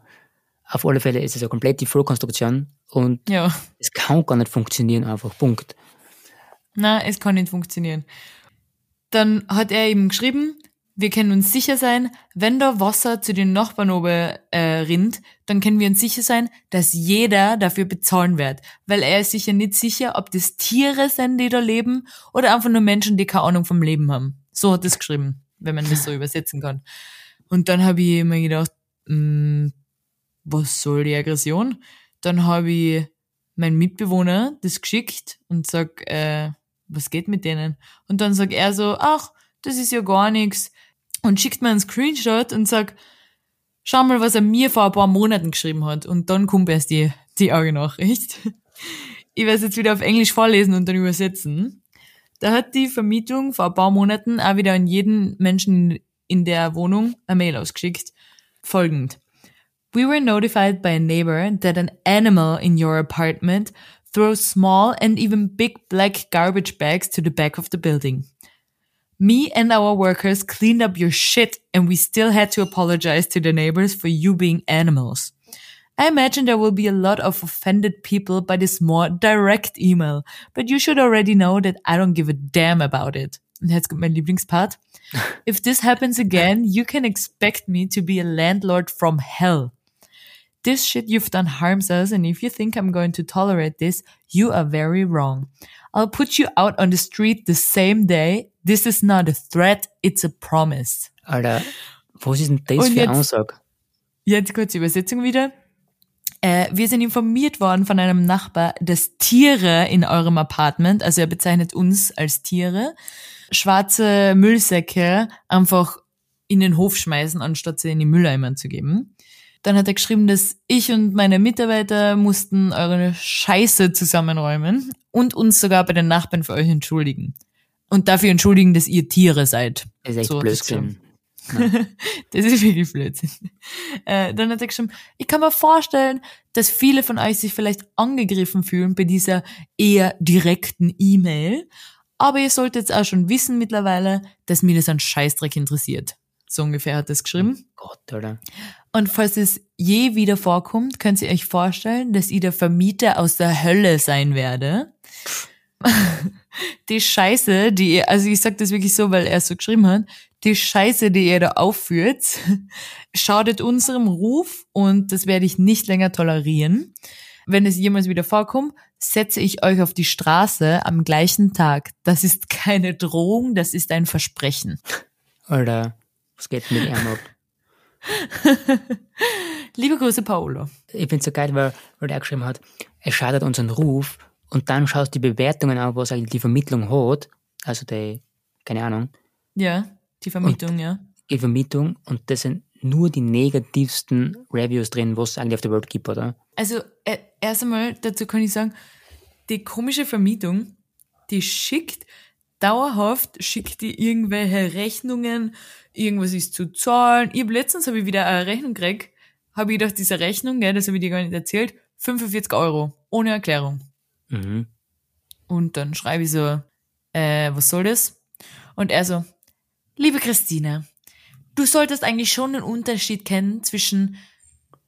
auf alle Fälle ist es eine komplette Fehlkonstruktion und Ja. es kann gar nicht funktionieren, einfach. Punkt. Na, es kann nicht funktionieren. Dann hat er ihm geschrieben, wir können uns sicher sein, wenn da Wasser zu den Nachbarn oben äh, rinnt, dann können wir uns sicher sein, dass jeder dafür bezahlen wird. Weil er ist sicher nicht sicher, ob das Tiere sind, die da leben, oder einfach nur Menschen, die keine Ahnung vom Leben haben. So hat es geschrieben, wenn man das so übersetzen kann. Und dann habe ich mir gedacht, mh, was soll die Aggression? Dann habe ich meinen Mitbewohner das geschickt und sag, äh, was geht mit denen? Und dann sagt er so, ach, das ist ja gar nichts. Und schickt mir einen Screenshot und sagt, schau mal, was er mir vor ein paar Monaten geschrieben hat. Und dann kommt erst die, die Auge Nachricht. Ich werde es jetzt wieder auf Englisch vorlesen und dann übersetzen. Da hat die Vermietung vor ein paar Monaten auch wieder an jeden Menschen in der Wohnung eine Mail ausgeschickt. Folgend. We were notified by a neighbor that an animal in your apartment throws small and even big black garbage bags to the back of the building. Me and our workers cleaned up your shit and we still had to apologize to the neighbors for you being animals. I imagine there will be a lot of offended people by this more direct email, but you should already know that I don't give a damn about it. Und jetzt kommt mein Lieblingspart. If this happens again, you can expect me to be a landlord from hell. This shit you've done harms us, and if you think I'm going to tolerate this, you are very wrong. I'll put you out on the street the same day. This is not a threat, it's a promise. Alter, was ist denn das Und für eine Aussage? Jetzt kurz Übersetzung wieder. Äh, wir sind informiert worden von einem Nachbar, dass Tiere in eurem Apartment, also er bezeichnet uns als Tiere, schwarze Müllsäcke einfach in den Hof schmeißen, anstatt sie in die Mülleimer zu geben. Dann hat er geschrieben, dass ich und meine Mitarbeiter mussten eure Scheiße zusammenräumen und uns sogar bei den Nachbarn für euch entschuldigen. Und dafür entschuldigen, dass ihr Tiere seid. Das ist echt So Blödsinn. Das ist wirklich Blödsinn. Äh, dann hat er geschrieben, ich kann mir vorstellen, dass viele von euch sich vielleicht angegriffen fühlen bei dieser eher direkten E-Mail. Aber ihr solltet auch schon wissen mittlerweile, dass mir das ein Scheißdreck interessiert. So ungefähr hat er es geschrieben. Gott, Alter. Und falls es je wieder vorkommt, könnt ihr euch vorstellen, dass ich der Vermieter aus der Hölle sein werde. Die Scheiße, die ihr, also ich sag das wirklich so, weil er es so geschrieben hat, die Scheiße, die ihr da aufführt, schadet unserem Ruf und das werde ich nicht länger tolerieren. Wenn es jemals wieder vorkommt, setze ich euch auf die Straße am gleichen Tag. Das ist keine Drohung, das ist ein Versprechen. Alter, was geht mit ihm ab? Liebe Grüße, Paolo. Ich find's so geil, weil, weil der geschrieben hat, es schadet unseren Ruf und dann schaust du die Bewertungen an, was eigentlich die Vermittlung hat, also die, keine Ahnung, Ja, die Vermietung, ja. die Vermietung und das sind nur die negativsten Reviews drin, was es eigentlich auf der Welt gibt, oder? Also äh, erst einmal dazu kann ich sagen, die komische Vermietung, die schickt dauerhaft, schickt die irgendwelche Rechnungen, irgendwas ist zu zahlen. Ich hab letztens habe ich wieder eine Rechnung gekriegt, habe ich gedacht, diese Rechnung, gell, das habe ich dir gar nicht erzählt, 45 Euro, ohne Erklärung. Mhm. Und dann schreibe ich so, äh, was soll das? Und er so, liebe Christine, du solltest eigentlich schon einen Unterschied kennen zwischen,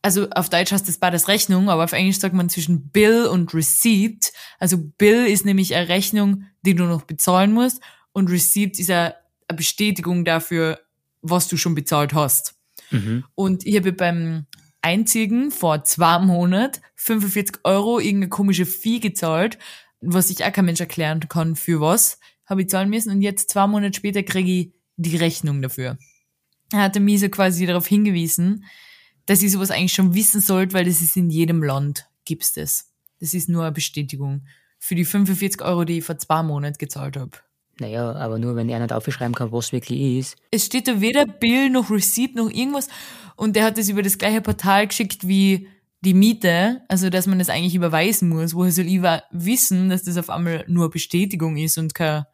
also auf Deutsch heißt das beides Rechnung, aber auf Englisch sagt man zwischen Bill und Receipt. Also Bill ist nämlich eine Rechnung, die du noch bezahlen musst und Receipt ist eine, eine Bestätigung dafür, was du schon bezahlt hast. Mhm. Und ich habe beim Einzigen vor zwei Monaten 45 Euro irgendeine komische Fee gezahlt, was ich auch kein Mensch erklären kann, für was, habe ich zahlen müssen. Und jetzt zwei Monate später kriege ich die Rechnung dafür. Er hatte mich so quasi darauf hingewiesen, dass ich sowas eigentlich schon wissen sollte, weil das ist in jedem Land, gibt's das. Das ist nur eine Bestätigung. Für die 45 Euro, die ich vor zwei Monaten gezahlt habe. Naja, aber nur wenn er nicht aufschreiben kann, was wirklich ist. es steht da weder Bill noch Receipt noch irgendwas. Und der hat das über das gleiche Portal geschickt wie die Miete, also dass man das eigentlich überweisen muss. Woher soll ich wissen, dass das auf einmal nur Bestätigung ist und keine,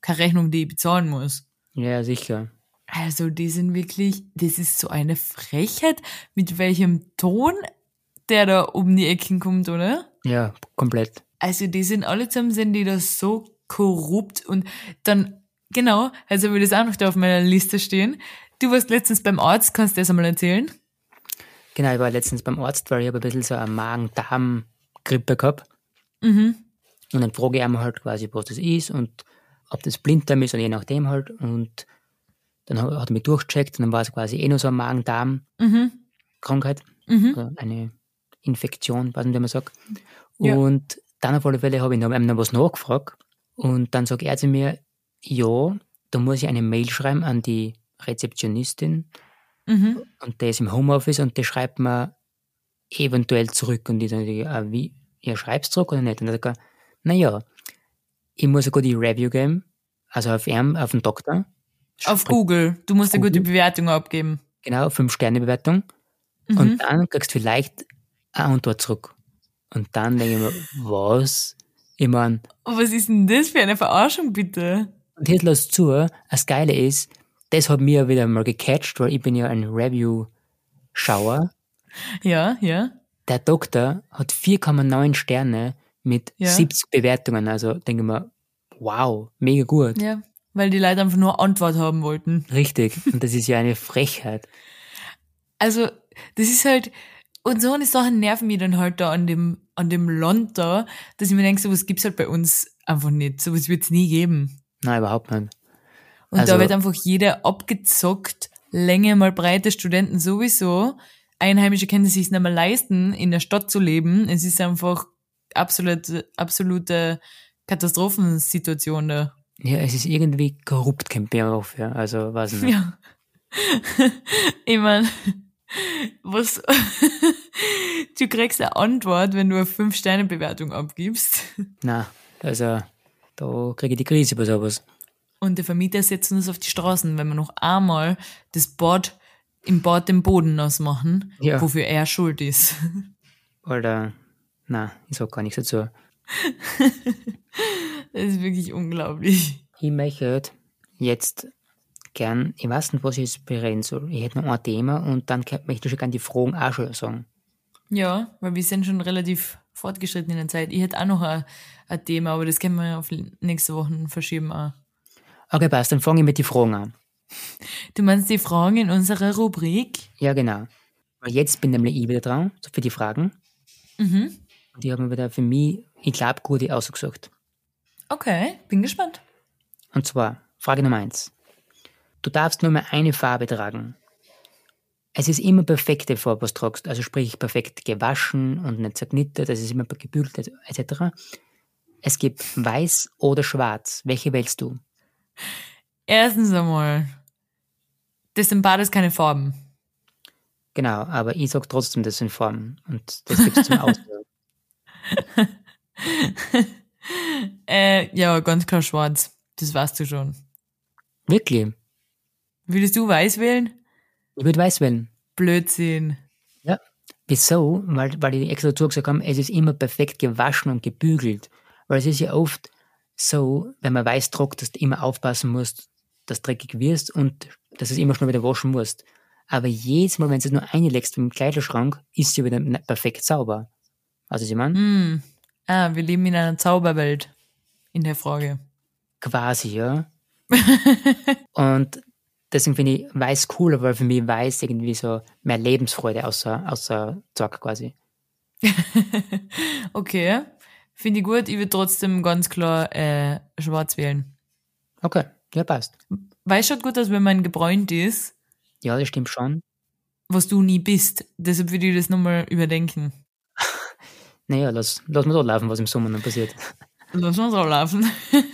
keine Rechnung, die ich bezahlen muss? Ja, sicher. Also die sind wirklich, das ist so eine Frechheit, mit welchem Ton der da um die Ecken kommt, oder? Ja, komplett. Also die sind alle zusammen, sind die da so korrupt und dann, genau, also will das auch noch da auf meiner Liste stehen. Du warst letztens beim Arzt, kannst du das einmal erzählen? Genau, ich war letztens beim Arzt, weil ich habe ein bisschen so eine Magen-Darm-Grippe gehabt. Mhm. Und dann frage ich einmal halt quasi, was das ist und ob das Blinddarm ist oder je nachdem halt. Und dann hat er mich durchgecheckt und dann war es quasi eh nur so eine Magen-Darm-Krankheit. Mhm. Oder eine Infektion, weiß nicht, wie man sagt. Ja. Und dann auf alle Fälle habe ich noch, noch was nachgefragt. Und dann sagt er zu mir, ja, da muss ich eine Mail schreiben an die Rezeptionistin Mhm. und der ist im Homeoffice und der schreibt mir eventuell zurück. Und ich dann, ah, wie, ihr schreibt zurück oder nicht? Und dann sagt er, naja, ich muss eine gute Review geben, also auf ihn, auf den Doktor. Auf Google. Du musst eine gute Google. Bewertung abgeben. Genau, 5-Sterne-Bewertung. Mhm. Und dann kriegst du vielleicht eine Antwort zurück. Und dann denke ich mir, was Ich mein, Was ist denn das für eine Verarschung, bitte? und jetzt lass zu, das Geile ist, das hat mir wieder mal gecatcht, weil ich bin ja ein Review-Schauer. Ja, ja. Der Doktor hat 4,9 Sterne mit Ja. 70 Bewertungen. Also denke ich mir, wow, mega gut. Ja. Weil die Leute einfach nur Antwort haben wollten. Richtig. Und das ist ja eine Frechheit. Also, das ist halt, und so eine Sachen nerven mich dann halt da an dem, an dem Land da, dass ich mir denke, sowas gibt's halt bei uns einfach nicht. Sowas wird's nie geben. Nein, überhaupt nicht. Und Also- da wird einfach jeder abgezockt, Länge mal breite Studenten sowieso. Einheimische können es sich nicht mehr leisten, in der Stadt zu leben. Es ist einfach absolute, absolute Katastrophensituation da. Ja, es ist irgendwie korrupt, kommt mir auf, ja. Also, weiß nicht. Ja. ich mein, was, du kriegst eine Antwort, wenn du eine 5-Sterne-Bewertung abgibst. Na, also, da kriege ich die Krise bei sowas. Und der Vermieter setzt uns auf die Straßen, wenn wir noch einmal das Bad im Bad den Boden nass machen, Ja. wofür er schuld ist. Oder, na, ich sag gar nichts dazu. Das ist wirklich unglaublich. Ich möchte jetzt gern, ich weiß nicht, was ich jetzt bereden soll. Ich hätte noch ein Thema und dann möchte ich schon gerne die Fragen auch schon sagen. Ja, weil wir sind schon relativ fortgeschritten in der Zeit. Ich hätte auch noch ein, ein Thema, aber das können wir auf nächste Woche verschieben auch. Okay, passt, dann fange ich mit den Fragen an. Du meinst die Fragen in unserer Rubrik? Ja, genau. Weil jetzt bin nämlich ich wieder dran, so für die Fragen. Mhm. Und die haben wieder für mich, ich glaube, gute ausgesucht. Okay, bin gespannt. Und zwar, Frage Nummer eins. Du darfst nur mehr eine Farbe tragen. Es ist immer perfekte Farbe, was du tragst. Also sprich perfekt gewaschen und nicht zerknittert, es ist immer gebügelt etc. Es gibt weiß oder schwarz. Welche wählst du? Erstens einmal, das sind beides keine Farben. Genau, aber ich sag trotzdem, das sind Formen. Und das gibt's zum Ausdruck. Äh, ja, ganz klar schwarz. Das weißt du schon. Wirklich? Würdest du weiß wählen? Ich würde weiß wählen. Blödsinn. Ja. Wieso? Weil, weil die extra dazu gesagt haben, es ist immer perfekt gewaschen und gebügelt. Weil es ist ja oft so, wenn man weiß trockt, dass du immer aufpassen musst, dass du dreckig wirst und dass du es immer schnell wieder waschen musst. Aber jedes Mal, wenn du es nur einlegst im Kleiderschrank, ist sie wieder nicht perfekt sauber. Also ich meine, Hm. Ah, wir leben in einer Zauberwelt. In der Frage. quasi, ja. und deswegen finde ich weiß cooler, weil für mich weiß irgendwie so mehr Lebensfreude außer, außer Zock quasi. Okay. Finde ich gut. Ich würde trotzdem ganz klar äh, schwarz wählen. Okay, ja, passt. Weil es schaut gut aus, wenn man gebräunt ist, Ja, das stimmt schon. was du nie bist. Deshalb würde ich das nochmal überdenken. Naja, lass, lass mal dort laufen, was im Sommer dann passiert. Lass mal so laufen.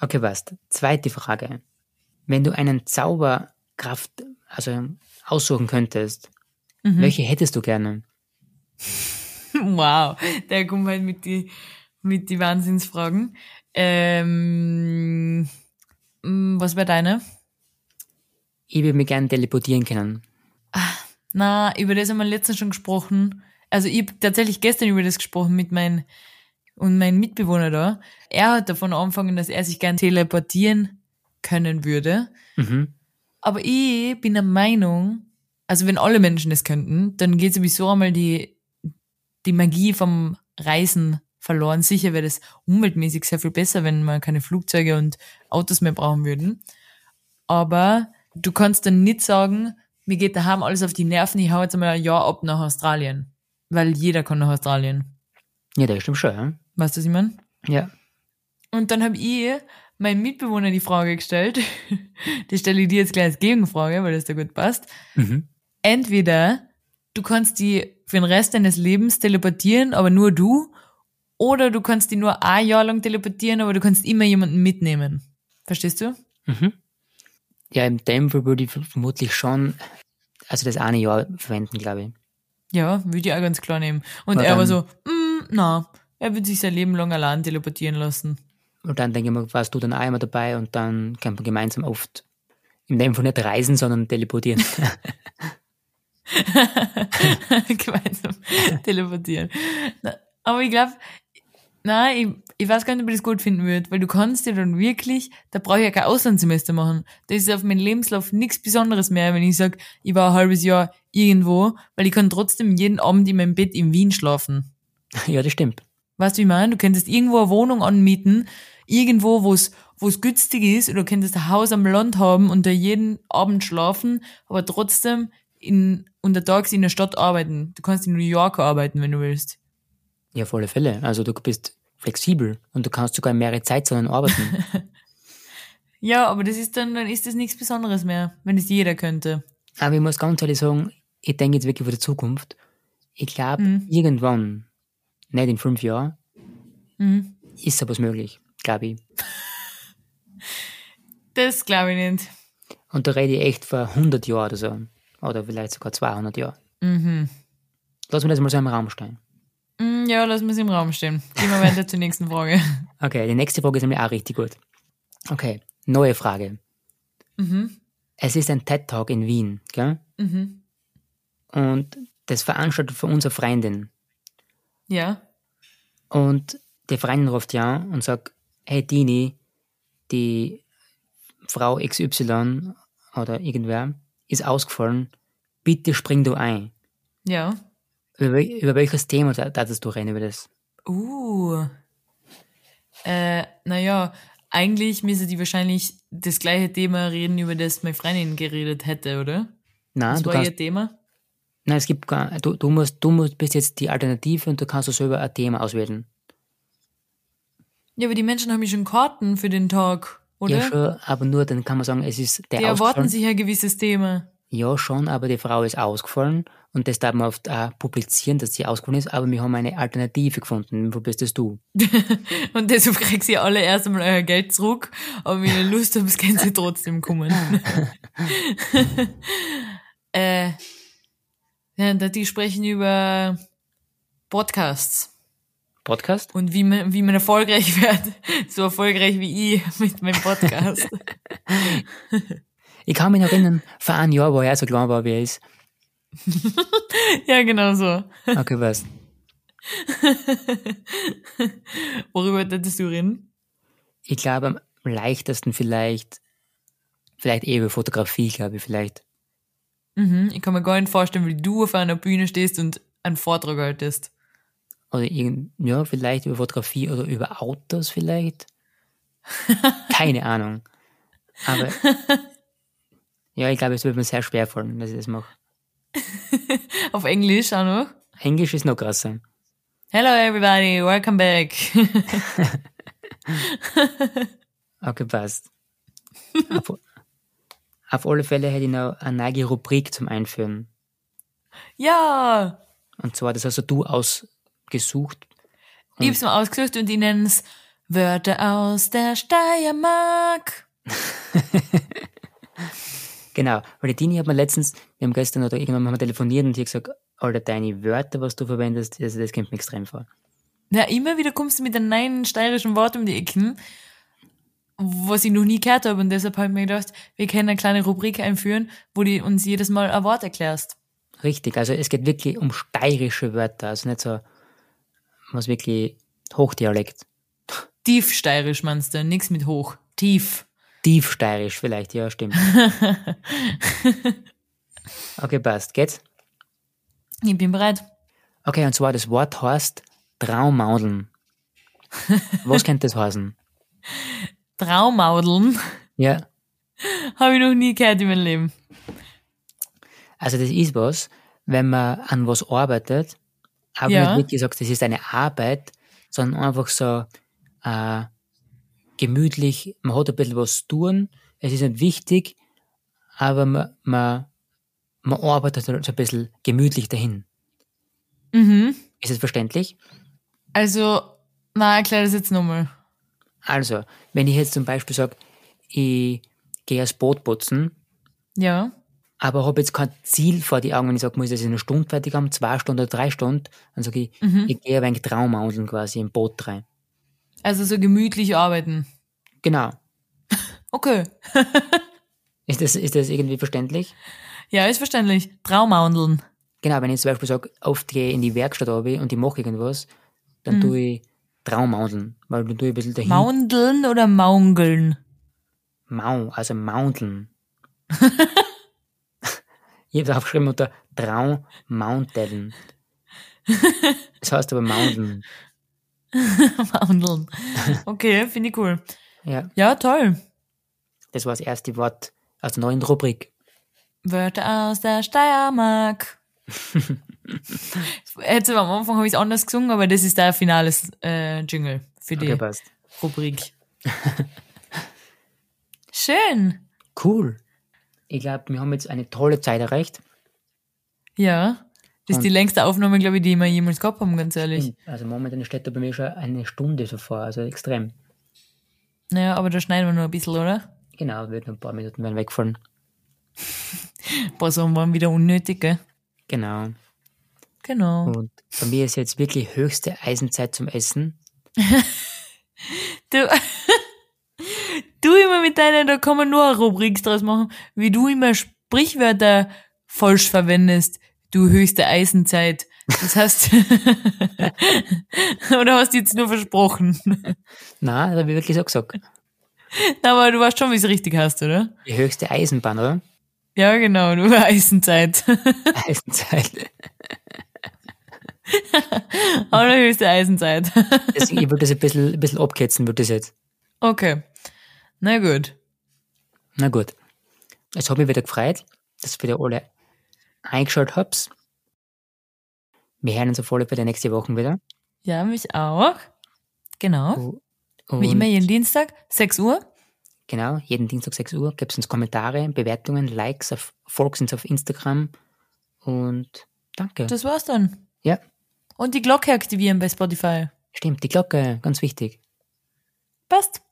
Okay, passt. Zweite Frage. Wenn du einen Zauberkraft, also aussuchen könntest, welche hättest du gerne? Wow, der kommt halt mit die, mit die Wahnsinnsfragen. Ähm, mm, was wäre deine? Ich würde mich gerne teleportieren können. Na, über das haben wir letztens schon gesprochen. Also ich habe tatsächlich gestern über das gesprochen mit meinem und meinem Mitbewohner da. Er hat davon angefangen, dass er sich gern teleportieren können würde. Mhm. Aber ich bin der Meinung, also wenn alle Menschen das könnten, dann geht sowieso einmal die, die Magie vom Reisen verloren. Sicher wäre das umweltmäßig sehr viel besser, wenn wir keine Flugzeuge und Autos mehr brauchen würden. Aber du kannst dann nicht sagen, mir geht daheim alles auf die Nerven, ich hau jetzt einmal ein Jahr ab nach Australien. Weil jeder kann nach Australien. Ja, das stimmt schon, ja. Weißt du, was ich meine? Ja. Und dann habe ich meinem Mitbewohner die Frage gestellt. die stelle ich dir jetzt gleich als Gegenfrage, weil das da gut passt. Mhm. Entweder du kannst die für den Rest deines Lebens teleportieren, aber nur du, oder du kannst die nur ein Jahr lang teleportieren, aber du kannst immer jemanden mitnehmen. Verstehst du? Mhm. Ja, im Fall würde ich vermutlich schon, also das eine Jahr verwenden, glaube ich. Ja, würde ich auch ganz klar nehmen. Und Na er war so, mm, na, er wird sich sein Leben lang allein teleportieren lassen. Und dann denke ich mir, warst du dann auch immer dabei und dann kann man gemeinsam oft, in dem Fall nicht reisen, sondern teleportieren. Gemeinsam teleportieren. Na, aber ich glaube, Nein, ich, ich weiß gar nicht, ob ich das gut finden würde, weil du kannst ja dann wirklich, da brauche ich ja kein Auslandssemester machen. Da ist auf meinem Lebenslauf nichts Besonderes mehr, wenn ich sage, ich war ein halbes Jahr irgendwo, weil ich kann trotzdem jeden Abend in meinem Bett in Wien schlafen. Ja, das stimmt. Weißt du, wie ich meine? Du könntest irgendwo eine Wohnung anmieten, irgendwo, wo es wo es günstig ist, oder du könntest ein Haus am Land haben und da jeden Abend schlafen, aber trotzdem in untertags in der Stadt arbeiten. Du kannst in New York arbeiten, wenn du willst. Ja, auf alle Fälle. Also du bist flexibel und du kannst sogar mehrere Zeitzonen arbeiten. Ja, aber das ist dann, dann ist das nichts Besonderes mehr, wenn es jeder könnte. Aber ich muss ganz ehrlich sagen, ich denke jetzt wirklich für die Zukunft. Ich glaube, Mhm. irgendwann, nicht in fünf Jahren, Mhm. ist sowas möglich, glaube ich. Das glaube ich nicht. Und da rede ich echt vor 100 Jahren oder so. Oder vielleicht sogar 200 Jahren. Mhm. Lass mir das mal so im Raum stehen. Mm, Ja, lass uns im Raum stehen. Gehen wir weiter zur nächsten Frage. Okay, die nächste Frage ist nämlich auch richtig gut. Okay, neue Frage. Mhm. Es ist ein TED-Talk in Wien, gell? Mhm. Und das veranstaltet von unserer Freundin. Ja. Und die Freundin ruft ja und sagt, hey Dini, die Frau XY oder irgendwer ist ausgefallen, bitte spring du ein. Ja. Über, über welches Thema da- darfst du reden über das? Uh. Äh, naja, eigentlich müsste die wahrscheinlich das gleiche Thema reden, über das meine Freundin geredet hätte, oder? Nein, Das du war kannst, ihr Thema? nein, es gibt gar, du, du musst, du musst, bist jetzt die Alternative und du kannst du selber ein Thema auswählen. Ja, aber die Menschen haben ja schon Karten für den Tag, oder? Ja, schon, aber nur dann kann man sagen, es ist der die erwarten sich ein gewisses Thema. Ja, schon, aber die Frau ist ausgefallen und das darf man oft auch publizieren, dass sie ausgefallen ist, aber wir haben eine Alternative gefunden. Wo bist das du? Und deshalb kriegt sie alle erst einmal euer Geld zurück, aber wenn ihr Lust habt, können sie trotzdem kommen. äh, ja, die sprechen über Podcasts Podcast? und wie man, wie man erfolgreich wird. So erfolgreich wie ich mit meinem Podcast. Ich kann mich noch erinnern, vor einem Jahr, wo er so klein war, wie er ist. ja, genau so. Okay, was? Worüber hättest du reden? Ich glaube, am leichtesten vielleicht, vielleicht über Fotografie, glaube ich, vielleicht. Mhm, ich kann mir gar nicht vorstellen, wie du auf einer Bühne stehst und einen Vortrag haltest. Oder irgend, ja, vielleicht über Fotografie oder über Autos vielleicht. Keine Ahnung. Aber, ja, ich glaube, es wird mir sehr schwer fallen, dass ich das mache. Auf Englisch auch noch. Englisch ist noch krasser. Hello everybody, welcome back. Okay, passt. auf, auf alle Fälle hätte ich noch eine neue Rubrik zum Einführen. ja, Und zwar, das hast du du ausgesucht. ich hab's mal ausgesucht und die nennen's Wörter aus der Steiermark. Genau, weil die Dini hat mir letztens, wir haben gestern oder irgendwann mal telefoniert und hat gesagt, Alter, deine Wörter, was du verwendest, also das kommt mir extrem vor. Ja, immer wieder kommst du mit einem neuen steirischen Wort um die Ecken, was ich noch nie gehört habe und deshalb habe ich mir gedacht, wir können eine kleine Rubrik einführen, wo du uns jedes Mal ein Wort erklärst. Richtig, also es geht wirklich um steirische Wörter, also nicht so was wirklich Hochdialekt. Tief steirisch meinst du, nix mit hoch. Tief. Tiefsteirisch vielleicht, ja, stimmt. Okay, passt. Geht's? Ich bin bereit. Okay, und zwar das Wort heißt Traumaudeln. Was könnte das heißen? Traumaudeln Ja, habe ich noch nie gehört in meinem Leben. also das ist was, wenn man an was arbeitet, aber Ja. nicht wirklich sagt, das ist eine Arbeit, sondern einfach so äh, gemütlich, man hat ein bisschen was zu tun, es ist nicht wichtig, aber man, man, man arbeitet so ein bisschen gemütlich dahin. Mhm. Ist es verständlich? Also, na, erklär das jetzt nochmal. Also, wenn ich jetzt zum Beispiel sage, ich gehe das Boot putzen, Ja. Aber habe jetzt kein Ziel vor die Augen, wenn ich sage, muss ich das in einer Stunde fertig haben, zwei Stunden oder drei Stunden, dann sage ich, ich gehe ein wenig Traumauseln quasi im Boot rein. Also so gemütlich arbeiten. Genau. Okay. Ist das, ist das irgendwie verständlich? Ja, ist verständlich. Traumaudeln. Genau, wenn ich zum Beispiel sage, oft gehe ich in die Werkstatt runter und ich mache irgendwas, dann tue ich Traumaundeln, weil du ein bisschen dahin... Maundeln oder Maungeln? Mau, also Mountain. ich habe aufgeschrieben unter Traum Mountain. Das heißt aber Mountain. Maundeln. Okay, finde ich cool. Ja, Ja, toll. das war das erste Wort aus der neuen Rubrik. Wörter aus der Steiermark. Jetzt am Anfang habe ich es anders gesungen, aber das ist der finales äh, Jingle für die Okay. Rubrik. Schön. Cool. Ich glaube, wir haben jetzt eine tolle Zeit erreicht. Ja. Das ist die längste Aufnahme, glaube ich, die wir jemals gehabt haben, ganz ehrlich. Also momentan steht da bei mir schon eine Stunde so vor, also extrem. Naja, aber da schneiden wir noch ein bisschen, oder? Genau, wird noch ein paar Minuten werden wegfallen. Ein paar Sachen waren wieder unnötig, gell? Genau. Genau. Und bei mir ist jetzt wirklich höchste Eisenzeit zum Essen. Du, du immer mit deinen, da kann man nur eine Rubrik draus machen, wie du immer Sprichwörter falsch verwendest. Du höchste Eisenzeit. Das heißt, oder hast du jetzt nur versprochen? Na, das habe ich wirklich so gesagt. Aber du weißt schon, wie es richtig heißt, oder? Die höchste Eisenbahn, oder? Ja, genau, du Eisenzeit. Eisenzeit. Allerhöchste Eisenzeit. Deswegen, ich würde das ein bisschen, ein bisschen abkürzen, würde das jetzt. Okay. Na gut. Na gut. Es hat mich wieder gefreut, dass ihr wieder alle eingeschaut habt. Wir hören uns auf alle Fälle nächste Woche wieder. Ja, mich auch. Genau. Und Wie immer jeden Dienstag, 6 Uhr. Genau, jeden Dienstag 6 Uhr gebt uns Kommentare, Bewertungen, Likes, auf, folgt uns auf Instagram und danke. Das war's dann. ja, Und die Glocke aktivieren bei Spotify. stimmt, die Glocke, ganz wichtig. Passt.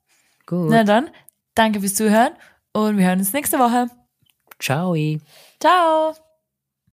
Gut, Na dann, danke fürs Zuhören und wir hören uns nächste Woche. ciao. Ciao.